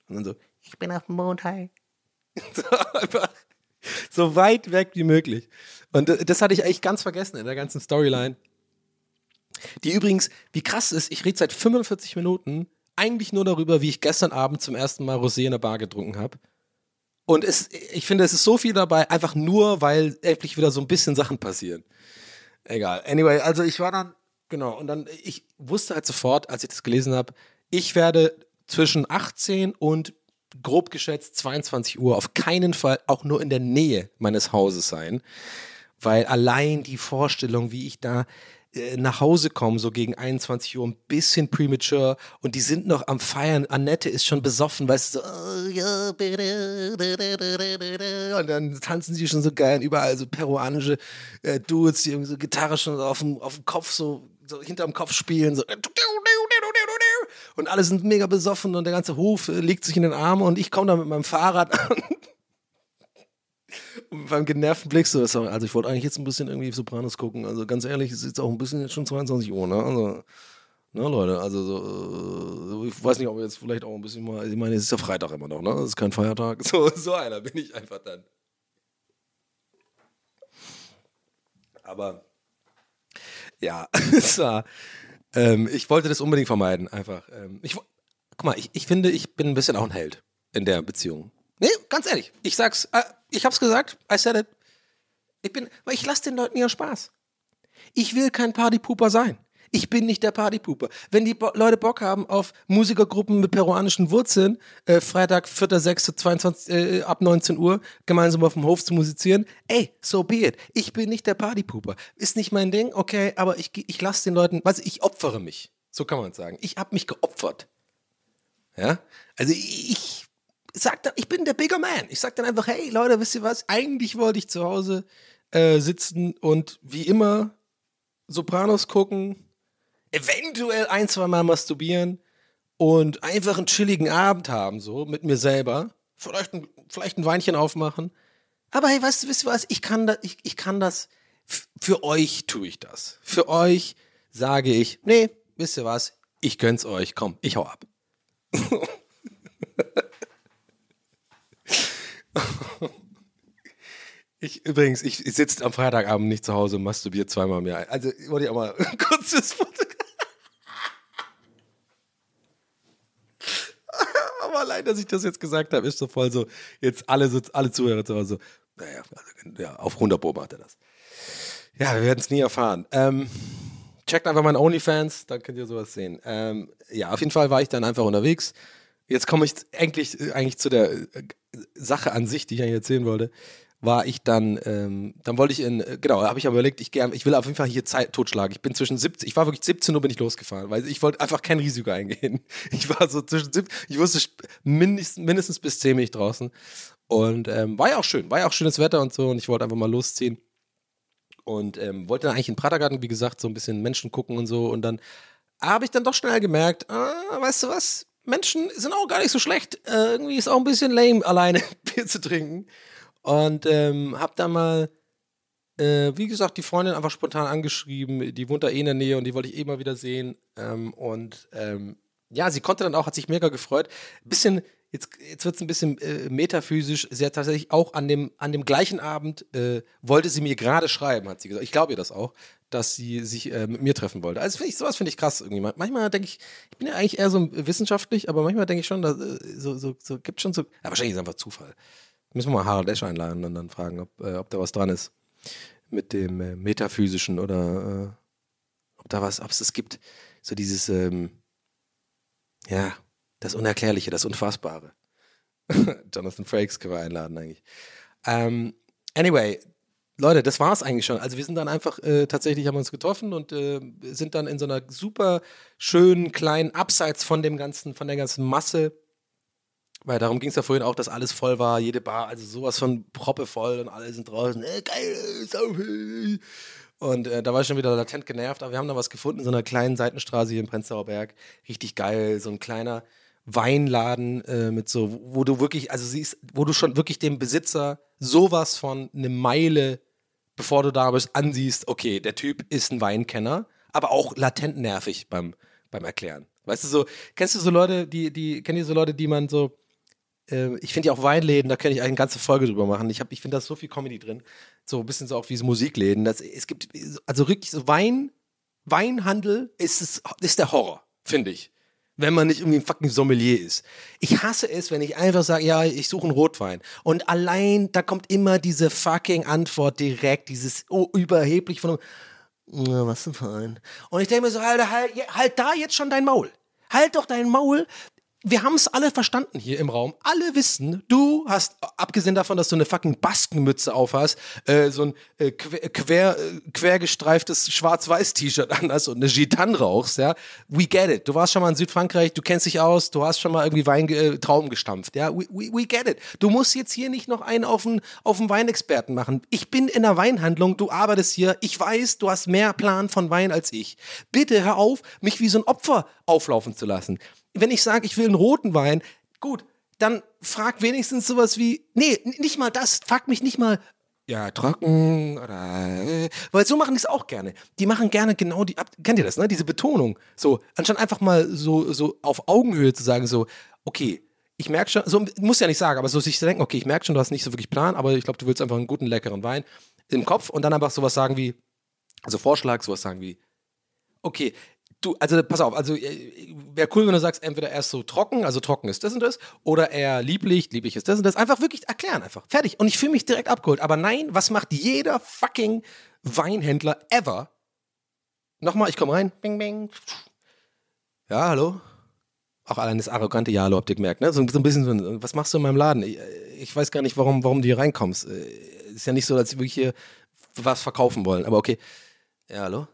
Und dann so, Ich bin auf dem Mond, hi. so einfach so weit weg wie möglich. Und das hatte ich eigentlich ganz vergessen in der ganzen Storyline. Die übrigens, wie krass ist, ich rede seit 45 Minuten eigentlich nur darüber, wie ich gestern Abend zum ersten Mal Rosé in der Bar getrunken habe. Und es, ich finde, es ist so viel dabei, einfach nur, weil endlich wieder so ein bisschen Sachen passieren. Egal. Anyway, also ich war dann, genau, und dann, ich wusste halt sofort, als ich das gelesen habe, ich werde zwischen 18 und grob geschätzt 22 Uhr auf keinen Fall auch nur in der Nähe meines Hauses sein, weil allein die Vorstellung, wie ich da äh, nach Hause komme, so gegen 21 Uhr, ein bisschen premature und die sind noch am Feiern. Annette ist schon besoffen, weißt du, so, und dann tanzen sie schon so geil überall so peruanische äh, Dudes, die irgendwie so Gitarre schon auf dem, auf dem Kopf so, so hinterm Kopf spielen, so und alle sind mega besoffen und der ganze Hof äh, legt sich in den Arm und ich komme da mit meinem Fahrrad an. Und beim genervten Blick so, sorry, also ich wollte eigentlich jetzt ein bisschen irgendwie Sopranos gucken. Also ganz ehrlich, es ist jetzt auch ein bisschen jetzt schon 22 Uhr, ne? Also, ne, Leute, also so, ich weiß nicht, ob jetzt vielleicht auch ein bisschen mal, ich meine, es ist ja Freitag immer noch, ne? Es ist kein Feiertag. So, so einer bin ich einfach dann. Aber ja, es war, ähm, ich wollte das unbedingt vermeiden, einfach. Ähm, ich, guck mal, ich, ich finde, ich bin ein bisschen auch ein Held in der Beziehung. Nee, ganz ehrlich, ich sag's, äh, ich hab's gesagt, I said it. Ich bin, weil ich lasse den Leuten ihren Spaß. Ich will kein Partypooper sein. Ich bin nicht der Partypooper. Wenn die Bo Leute Bock haben auf Musikergruppen mit peruanischen Wurzeln, äh, Freitag, 4.6.22 äh, ab 19 Uhr, gemeinsam auf dem Hof zu musizieren, ey, so be it. Ich bin nicht der Partypooper. Ist nicht mein Ding, okay, aber ich, ich lasse den Leuten, was ich opfere mich. So kann man sagen. Ich habe mich geopfert. Ja? Also ich, ich sag dann, ich bin der bigger man. Ich sag dann einfach, hey Leute, wisst ihr was? Eigentlich wollte ich zu Hause äh, sitzen und wie immer Sopranos gucken, eventuell ein, zwei Mal masturbieren und einfach einen chilligen Abend haben, so mit mir selber. Vielleicht ein, vielleicht ein Weinchen aufmachen. Aber hey, weißt du, wisst ihr was? Ich kann das, ich, ich kann das. Für euch tue ich das. Für euch sage ich, nee, wisst ihr was? Ich gönn's euch. Komm, ich hau ab. Ich übrigens, ich, sitze am Freitagabend nicht zu Hause und masturbiere zweimal im Jahr. Also wollte ich auch mal kurz das Foto. Aber allein, dass ich das jetzt gesagt habe, ist so voll so, jetzt alle, so, alle Zuhörer zu so, naja, also, ja, auf 100 Pro macht er das. Ja, wir werden es nie erfahren. Ähm, checkt einfach meinen OnlyFans, dann könnt ihr sowas sehen. Ähm, ja, auf jeden Fall war ich dann einfach unterwegs. Jetzt komme ich eigentlich, eigentlich zu der äh, Sache an sich, die ich eigentlich erzählen wollte. War ich dann, ähm, dann wollte ich in, äh, genau, habe ich aber überlegt, ich, ich will auf jeden Fall hier Zeit totschlagen. Ich bin zwischen 17, ich war wirklich 17 Uhr bin ich losgefahren, weil ich wollte einfach kein Risiko eingehen. Ich war so zwischen 17, ich wusste mindestens, mindestens bis 10 bin ich draußen. Und ähm, war ja auch schön, war ja auch schönes Wetter und so und ich wollte einfach mal losziehen. Und ähm, wollte dann eigentlich in Pratergarten, wie gesagt, so ein bisschen Menschen gucken und so. Und dann habe ich dann doch schnell gemerkt, ah, weißt du was, Menschen sind auch gar nicht so schlecht. Äh, irgendwie ist auch ein bisschen lame, alleine Bier zu trinken. Und ähm, hab dann mal, äh, wie gesagt, die Freundin einfach spontan angeschrieben. Die wohnt da eh in der Nähe und die wollte ich eh mal wieder sehen. Ähm, und ähm, ja, sie konnte dann auch, hat sich mega gefreut. Bisschen jetzt, jetzt wird es ein bisschen äh, metaphysisch. Sie hat tatsächlich auch an dem, an dem gleichen Abend, äh, wollte sie mir gerade schreiben, hat sie gesagt. Ich glaube ihr das auch, dass sie sich äh, mit mir treffen wollte. Also find ich, sowas finde ich krass irgendwie. Manchmal denke ich, ich bin ja eigentlich eher so wissenschaftlich, aber manchmal denke ich schon, dass, äh, so, so, so gibt schon so, ja, wahrscheinlich ist es einfach Zufall. Müssen wir mal Harald Esch einladen und dann fragen, ob, äh, ob da was dran ist mit dem äh, Metaphysischen oder äh, ob da was, ob es es gibt. So dieses, ähm, ja, das Unerklärliche, das Unfassbare. Jonathan Frakes können wir einladen eigentlich. Ähm, anyway, Leute, das war es eigentlich schon. Also wir sind dann einfach, äh, tatsächlich haben wir uns getroffen und äh, sind dann in so einer super schönen kleinen, abseits von dem ganzen, von der ganzen Masse, weil darum ging es ja vorhin auch, dass alles voll war, jede Bar, also sowas von Proppe voll und alle sind draußen, äh, geil, saufen. Und äh, da war ich schon wieder latent genervt, aber wir haben da was gefunden, so einer kleinen Seitenstraße hier im Prenzlauer Berg. Richtig geil, so ein kleiner Weinladen äh, mit so, wo du wirklich, also siehst, wo du schon wirklich dem Besitzer sowas von eine Meile, bevor du da bist, ansiehst, okay, der Typ ist ein Weinkenner, aber auch latent nervig beim, beim Erklären. Weißt du so, kennst du so Leute, die, die, kennt ihr so Leute, die man so, äh, ich finde ja auch Weinläden, da kann ich eine ganze Folge drüber machen. Ich, ich finde da so viel Comedy drin. So ein bisschen so auch wie so Musikläden. Das, es gibt, also wirklich so Wein, Weinhandel ist, es, ist der Horror, finde ich. Wenn man nicht irgendwie ein fucking Sommelier ist. Ich hasse es, wenn ich einfach sage, ja, ich suche einen Rotwein. Und allein, da kommt immer diese fucking Antwort direkt, dieses oh, überheblich von, na, was denn für ein? Und ich denke mir so, Alter, halt, halt da jetzt schon dein Maul. Halt doch dein Maul wir haben es alle verstanden hier im Raum. Alle wissen, du hast, abgesehen davon, dass du eine fucking Baskenmütze aufhast, äh, so ein äh, quer, äh, quergestreiftes schwarz-weiß-T-Shirt anhast und eine Gitanne rauchst, ja. We get it. Du warst schon mal in Südfrankreich, du kennst dich aus, du hast schon mal irgendwie Wein, äh, Trauben gestampft, ja. We, we, we get it. Du musst jetzt hier nicht noch einen auf den, auf den Weinexperten machen. Ich bin in der Weinhandlung, du arbeitest hier, ich weiß, du hast mehr Plan von Wein als ich. Bitte hör auf, mich wie so ein Opfer auflaufen zu lassen wenn ich sage, ich will einen roten Wein, gut, dann frag wenigstens sowas wie, nee, nicht mal das, frag mich nicht mal, ja, trocken oder, äh, weil so machen die es auch gerne. Die machen gerne genau die, kennt ihr das, ne, diese Betonung, so, anstatt einfach mal so, so auf Augenhöhe zu sagen, so, okay, ich merke schon, so, muss ja nicht sagen, aber so sich zu denken, okay, ich merke schon, du hast nicht so wirklich Plan, aber ich glaube, du willst einfach einen guten, leckeren Wein im Kopf und dann einfach sowas sagen wie, also Vorschlag, sowas sagen wie, okay, du, also pass auf, also äh, wäre cool, wenn du sagst, entweder er ist so trocken, also trocken ist das und das, oder er lieblich, lieblich ist das und das. Einfach wirklich erklären, einfach. Fertig. Und ich fühle mich direkt abgeholt. Aber nein, was macht jeder fucking Weinhändler ever? Nochmal, ich komme rein. Bing, bing. Ja, hallo? Auch allein das arrogante Ja, hallo, habt ihr gemerkt, ne? So, ein bisschen so, was machst du in meinem Laden? Ich, ich, weiß gar nicht, warum, warum du hier reinkommst. Äh, ist ja nicht so, dass wir hier was verkaufen wollen, aber okay. Ja, hallo?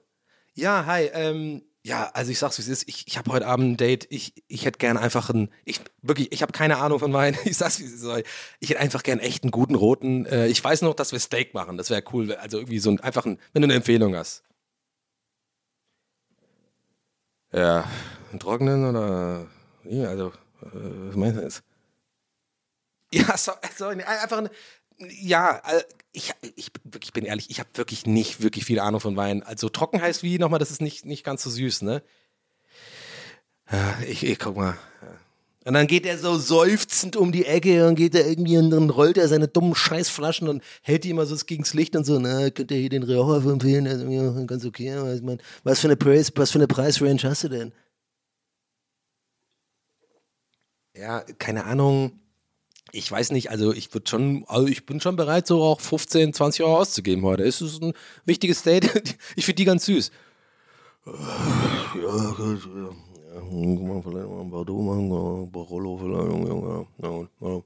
Ja, hi, ähm, ja, also ich sag's wie es ist, ich, ich habe heute Abend ein Date, ich, ich hätte gern einfach einen, ich wirklich, ich habe keine Ahnung von Wein, ich sag's wie es ist, ich hätte einfach gern echt einen guten roten, äh, ich weiß noch, dass wir Steak machen, das wäre cool, also irgendwie so ein, einfach ein, wenn du eine Empfehlung hast. Ja, einen trockenen oder, ja, also, äh, was meinst du jetzt? Ja, so, sorry, einfach ein, ja, äh, ich, ich, ich bin ehrlich, ich habe wirklich nicht wirklich viel Ahnung von Wein. Also trocken heißt wie nochmal, das ist nicht, nicht ganz so süß, ne? Ja, ich, ich guck mal. Und dann geht er so seufzend um die Ecke und geht er irgendwie und dann rollt er seine dummen Scheißflaschen und hält die immer so gegens Licht und so, na, könnt ihr hier den Rioja empfehlen? Also, ja, ganz okay. Ich mein, was für eine Preis, was für eine Preisrange hast du denn? Ja, keine Ahnung ich weiß nicht, also ich würde schon, also ich bin schon bereit, so auch 15, 20 Euro auszugeben heute. Es ist ein wichtiges Date. Ich finde die ganz süß. Ja, gut, ja. Ja, vielleicht mal ein Bordeaux machen, Barolo vielleicht, ja, ja.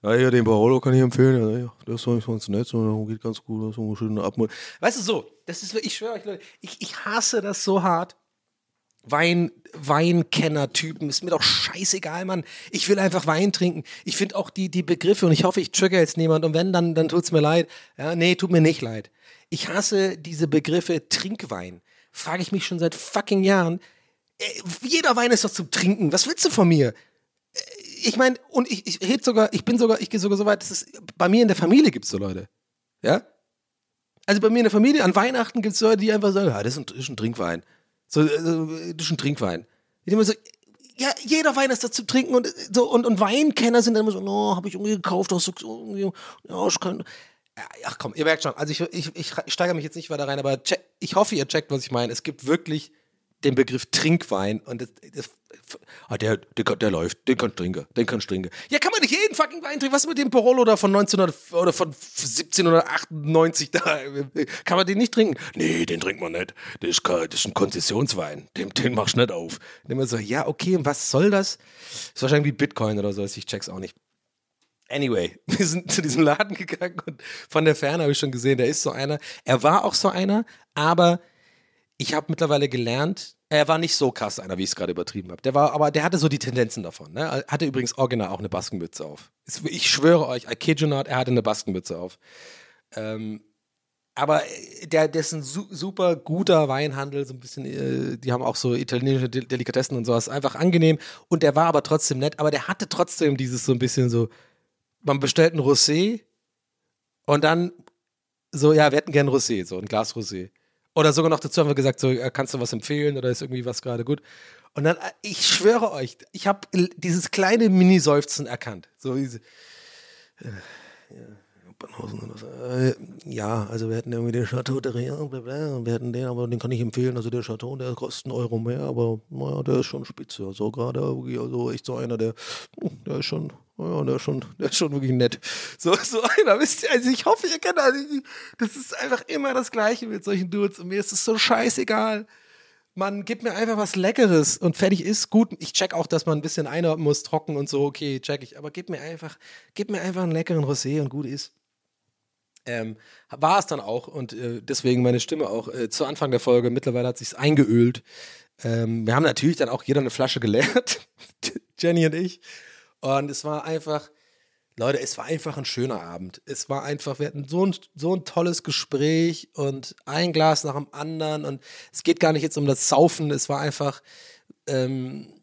Na ja, den Barolo kann ich empfehlen. Ja, der ist ganz nett, so, geht ganz gut, so eine schöne Abmut. Weißt du so, das ist, ich schwöre euch, Leute, ich, ich hasse das so hart. Wein, Weinkenner-Typen. Ist mir doch scheißegal, Mann. Ich will einfach Wein trinken. Ich finde auch die, die Begriffe und ich hoffe, ich trigger jetzt niemand und wenn, dann, dann tut's mir leid. Ja, nee, tut mir nicht leid. Ich hasse diese Begriffe Trinkwein. Frage ich mich schon seit fucking Jahren. Äh, jeder Wein ist doch zum Trinken. Was willst du von mir? Äh, ich meine, und ich, ich red sogar, ich bin sogar, ich gehe sogar so weit, dass es bei mir in der Familie gibt's so Leute. Ja? Also bei mir in der Familie an Weihnachten gibt's Leute, die einfach sagen, ja, das ist ein, das ist ein Trinkwein. So, so das ist ein Trinkwein. Ich mir so, ja, jeder Wein ist da zu trinken und so und, und Weinkenner sind dann immer so, no, habe ich irgendwie gekauft, aus so, irgendwie, ja, ich kann. Ach komm, ihr merkt schon, also ich, ich, ich steigere mich jetzt nicht weiter rein, aber check, ich hoffe, ihr checkt, was ich meine. Es gibt wirklich den Begriff Trinkwein und das, das ah, der, der, der läuft, den kannst du trinken, den kannst du trinken. Ja, kann man nicht jeden fucking Wein trinken. Was mit dem Porolo da von 1900 oder von 1798 da? Kann man den nicht trinken? Nee, den trinkt man nicht. Das ist, das ist ein Konzessionswein. Den, den machst du nicht auf. Und immer so, ja, okay, und was soll das? Das ist wahrscheinlich wie Bitcoin oder so, ich check's auch nicht. Anyway, wir sind zu diesem Laden gegangen und von der Ferne habe ich schon gesehen, der ist so einer. Er war auch so einer, aber ich habe mittlerweile gelernt, er war nicht so krass einer, wie ich es gerade übertrieben habe. Der war, aber der hatte so die Tendenzen davon. Ne? Hatte übrigens original auch eine Baskenmütze auf. Ich schwöre euch, I kid you not, er hatte eine Baskenmütze auf. Ähm, aber der, der ist ein su super guter Weinhandel, so ein bisschen, äh, die haben auch so italienische De Delikatessen und sowas, einfach angenehm. Und der war aber trotzdem nett, aber der hatte trotzdem dieses so ein bisschen so, man bestellt ein Rosé und dann so, ja, wir hätten gern Rosé, so ein Glas Rosé. Oder sogar noch dazu haben wir gesagt, so, äh, kannst du was empfehlen oder ist irgendwie was gerade gut? Und dann, äh, ich schwöre euch, ich habe dieses kleine Mini-Seufzen erkannt. So diese, äh, ja, äh, ja, also wir hätten irgendwie den Chateau de Rien, wir hätten den, aber den kann ich empfehlen. Also der Chateau, der kostet einen Euro mehr, aber naja, der ist schon spitze. Also gerade, also echt so einer, der, der ist schon ja, der ist schon, der ist schon wirklich nett. So, so einer, wisst ihr, also ich hoffe, ihr kennt das. Das ist einfach immer das Gleiche mit solchen Dudes und mir ist es so scheißegal. Man gibt mir einfach was Leckeres und fertig ist gut. Ich check auch, dass man ein bisschen einordnen muss, trocken und so, okay, check ich. Aber gib mir einfach, gib mir einfach einen leckeren Rosé und gut ist. Ähm, war es dann auch und äh, deswegen meine Stimme auch äh, zu Anfang der Folge. Mittlerweile hat sich's eingeölt. Ähm, wir haben natürlich dann auch jeder eine Flasche geleert, Jenny und ich. Und es war einfach, Leute, es war einfach ein schöner Abend. Es war einfach, wir hatten so ein, so ein tolles Gespräch und ein Glas nach dem anderen. Und es geht gar nicht jetzt um das Saufen, es war einfach, ähm,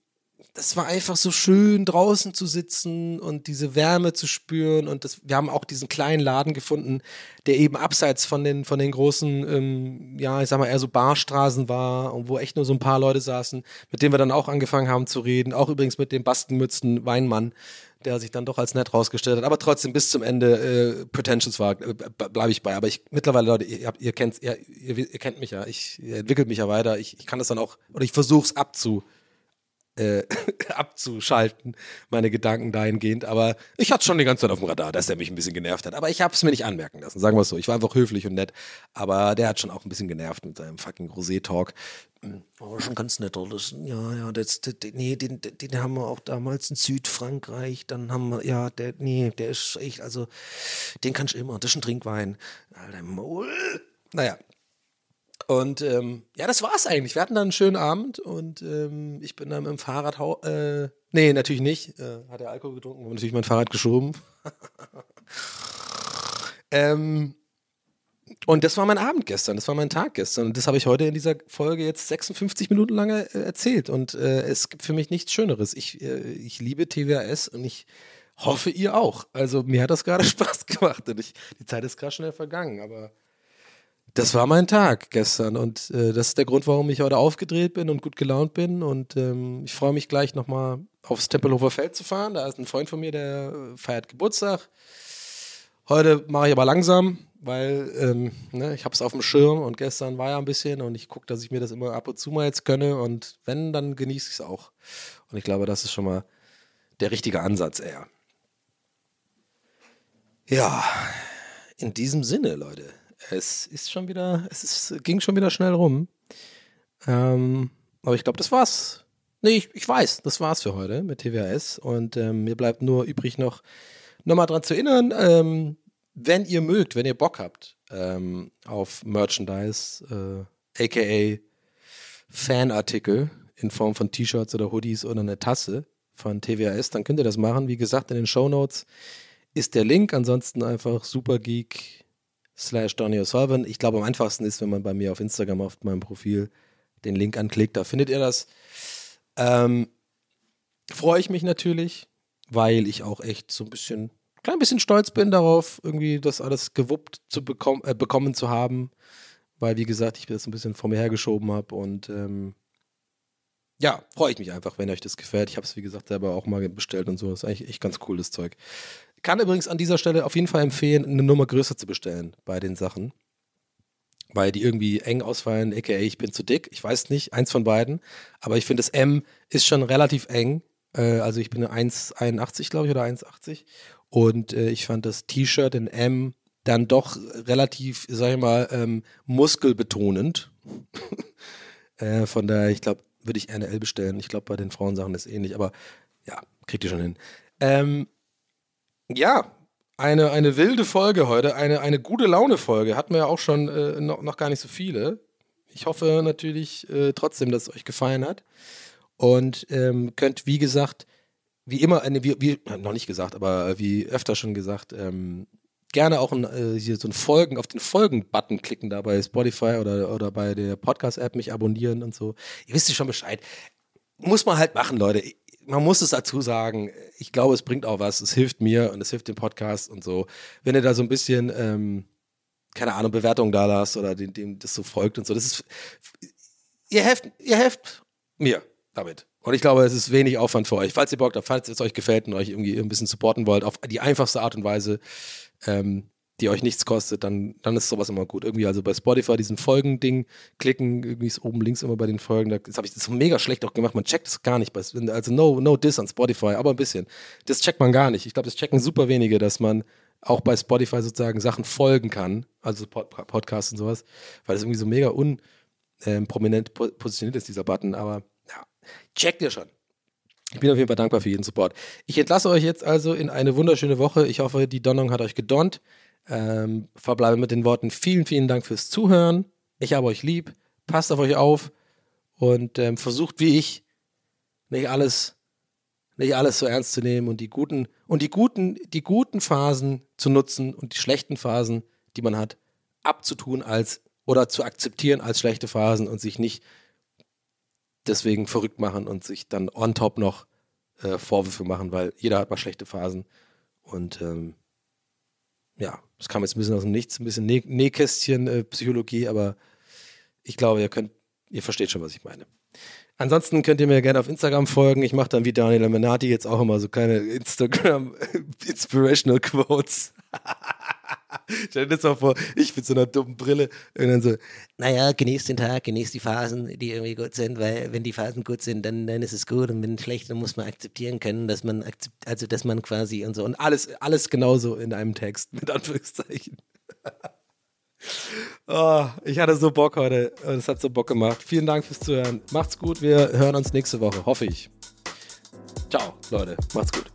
das war einfach so schön, draußen zu sitzen und diese Wärme zu spüren. Und das, wir haben auch diesen kleinen Laden gefunden, der eben abseits von den, von den großen, ähm, ja, ich sag mal, eher so Barstraßen war und wo echt nur so ein paar Leute saßen, mit denen wir dann auch angefangen haben zu reden. Auch übrigens mit dem Baskenmützen Weinmann, der sich dann doch als nett rausgestellt hat, aber trotzdem bis zum Ende äh, pretentious war, äh, bleibe ich bei. Aber ich mittlerweile, Leute, ihr, ihr kennt, ihr, ihr, kennt mich ja, ich entwickle mich ja weiter, ich, ich kann das dann auch, oder ich versuche es abzu äh, abzuschalten, meine Gedanken dahingehend. Aber ich hatte schon die ganze Zeit auf dem Radar, dass er mich ein bisschen genervt hat. Aber ich habe es mir nicht anmerken lassen, sagen wir es so. Ich war einfach höflich und nett. Aber der hat schon auch ein bisschen genervt mit seinem fucking Rosé-Talk. Oh, schon ganz nett. Das, ja, ja, das, das, nee, den, den haben wir auch damals in Südfrankreich. Dann haben wir, ja, der, nee, der ist echt, also, den kannst du immer. Das ist ein Trinkwein. Alter, Maul. Naja, und ähm, ja, das war's eigentlich. Wir hatten dann einen schönen Abend und ähm, ich bin dann mit dem Fahrrad. Äh, nee, natürlich nicht. Äh, hat er Alkohol getrunken und natürlich mein Fahrrad geschoben. ähm, und das war mein Abend gestern, das war mein Tag gestern. Und das habe ich heute in dieser Folge jetzt 56 Minuten lang äh, erzählt. Und äh, es gibt für mich nichts Schöneres. Ich, äh, ich liebe TWAS und ich hoffe, ihr auch. Also mir hat das gerade Spaß gemacht und ich, die Zeit ist gerade schnell vergangen, aber das war mein Tag gestern und äh, das ist der Grund, warum ich heute aufgedreht bin und gut gelaunt bin und ähm, ich freue mich gleich nochmal aufs Tempelhofer Feld zu fahren. Da ist ein Freund von mir, der äh, feiert Geburtstag. Heute mache ich aber langsam, weil ähm, ne, ich habe es auf dem Schirm und gestern war ja ein bisschen und ich gucke, dass ich mir das immer ab und zu mal jetzt gönne und wenn, dann genieße ich es auch. Und ich glaube, das ist schon mal der richtige Ansatz eher. Ja, in diesem Sinne, Leute es ist schon wieder, es ist, ging schon wieder schnell rum. Ähm, aber ich glaube, das war's. Nee, ich, ich weiß, das war's für heute mit TWS. Und ähm, mir bleibt nur übrig noch nochmal dran zu erinnern, ähm, wenn ihr mögt, wenn ihr Bock habt ähm, auf Merchandise, äh, aka Fanartikel in Form von T-Shirts oder Hoodies oder eine Tasse von TWS, dann könnt ihr das machen. Wie gesagt, in den Show Notes ist der Link. Ansonsten einfach Supergeek slash Donny O'Sullivan. Ich glaube, am einfachsten ist, wenn man bei mir auf Instagram auf meinem Profil den Link anklickt. Da findet ihr das. Ähm, Freue ich mich natürlich, weil ich auch echt so ein bisschen, klein bisschen stolz bin darauf, irgendwie das alles gewuppt zu bekommen, äh, bekommen zu haben. Weil, wie gesagt, ich das ein bisschen vor mir hergeschoben habe und ähm, ja, freue ich mich einfach, wenn euch das gefällt. Ich habe es, wie gesagt, selber auch mal bestellt und so. Das ist eigentlich echt ganz cool, das Zeug. Kann übrigens an dieser Stelle auf jeden Fall empfehlen, eine Nummer größer zu bestellen bei den Sachen. Weil die irgendwie eng ausfallen, aka ich bin zu dick. Ich weiß nicht, eins von beiden. Aber ich finde, das M ist schon relativ eng. Äh, also ich bin 1,81, glaube ich, oder 1,80. Und äh, ich fand das T-Shirt in M dann doch relativ, sag ich mal, ähm, muskelbetonend. äh, von daher, ich glaube, würde ich eine L bestellen. Ich glaube, bei den Frauensachen ist ähnlich, aber ja, kriegt ihr schon hin. Ähm, ja, eine, eine wilde Folge heute, eine, eine gute Laune-Folge. Hatten wir ja auch schon äh, noch, noch gar nicht so viele. Ich hoffe natürlich äh, trotzdem, dass es euch gefallen hat. Und ähm, könnt, wie gesagt, wie immer, äh, wie, wie, noch nicht gesagt, aber wie öfter schon gesagt, ähm, gerne auch ein, äh, hier so ein Folgen, auf den Folgen-Button klicken da bei Spotify oder, oder bei der Podcast-App mich abonnieren und so. Ihr wisst ja schon Bescheid. Muss man halt machen, Leute. Man muss es dazu sagen. Ich glaube, es bringt auch was. Es hilft mir und es hilft dem Podcast und so. Wenn ihr da so ein bisschen, ähm, keine Ahnung, Bewertungen da lasst oder dem, dem das so folgt und so. Das ist, ihr helft, ihr helft mir damit. Und ich glaube, es ist wenig Aufwand für euch. Falls ihr Bock habt, falls es euch gefällt und euch irgendwie ein bisschen supporten wollt, auf die einfachste Art und Weise, ähm, die euch nichts kostet, dann, dann ist sowas immer gut. Irgendwie also bei Spotify diesen Folgen-Ding klicken, irgendwie ist oben links immer bei den Folgen. Das habe ich so mega schlecht auch gemacht. Man checkt das gar nicht. Also no, no diss an Spotify, aber ein bisschen. Das checkt man gar nicht. Ich glaube, das checken super wenige, dass man auch bei Spotify sozusagen Sachen folgen kann, also Pod Podcasts und sowas, weil das irgendwie so mega unprominent ähm, positioniert ist, dieser Button. Aber ja, checkt ihr schon. Ich bin auf jeden Fall dankbar für jeden Support. Ich entlasse euch jetzt also in eine wunderschöne Woche. Ich hoffe, die Donnung hat euch gedonnt. Ähm, verbleibe mit den Worten vielen, vielen Dank fürs Zuhören. Ich habe euch lieb. Passt auf euch auf und ähm, versucht wie ich nicht alles, nicht alles so ernst zu nehmen und die guten und die guten, die guten Phasen zu nutzen und die schlechten Phasen, die man hat, abzutun als oder zu akzeptieren als schlechte Phasen und sich nicht deswegen verrückt machen und sich dann on top noch äh, Vorwürfe machen, weil jeder hat mal schlechte Phasen. Und ähm, ja, das kam jetzt ein bisschen aus dem Nichts, ein bisschen Näh Nähkästchen-Psychologie, äh, aber ich glaube, ihr könnt, ihr versteht schon, was ich meine. Ansonsten könnt ihr mir gerne auf Instagram folgen. Ich mache dann wie Daniel Amenati jetzt auch immer so kleine Instagram Inspirational Quotes. Stell dir das mal vor, ich mit so einer dummen Brille und dann so, naja, genießt den Tag, genießt die Phasen, die irgendwie gut sind, weil wenn die Phasen gut sind, dann, dann ist es gut und wenn schlecht, dann muss man akzeptieren können, dass man also dass man quasi und so und alles, alles genauso in einem Text, mit Anführungszeichen. oh, ich hatte so Bock heute und es hat so Bock gemacht. Vielen Dank fürs Zuhören. Macht's gut, wir hören uns nächste Woche, hoffe ich. Ciao, Leute, macht's gut.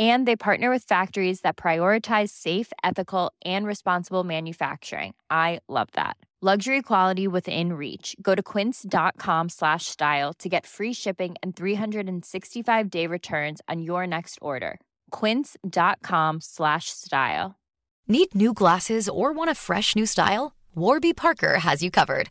and they partner with factories that prioritize safe ethical and responsible manufacturing. I love that. Luxury quality within reach. Go to quince.com slash style to get free shipping and 365 day returns on your next order. quince.com slash style. Need new glasses or want a fresh new style? Warby parker has you covered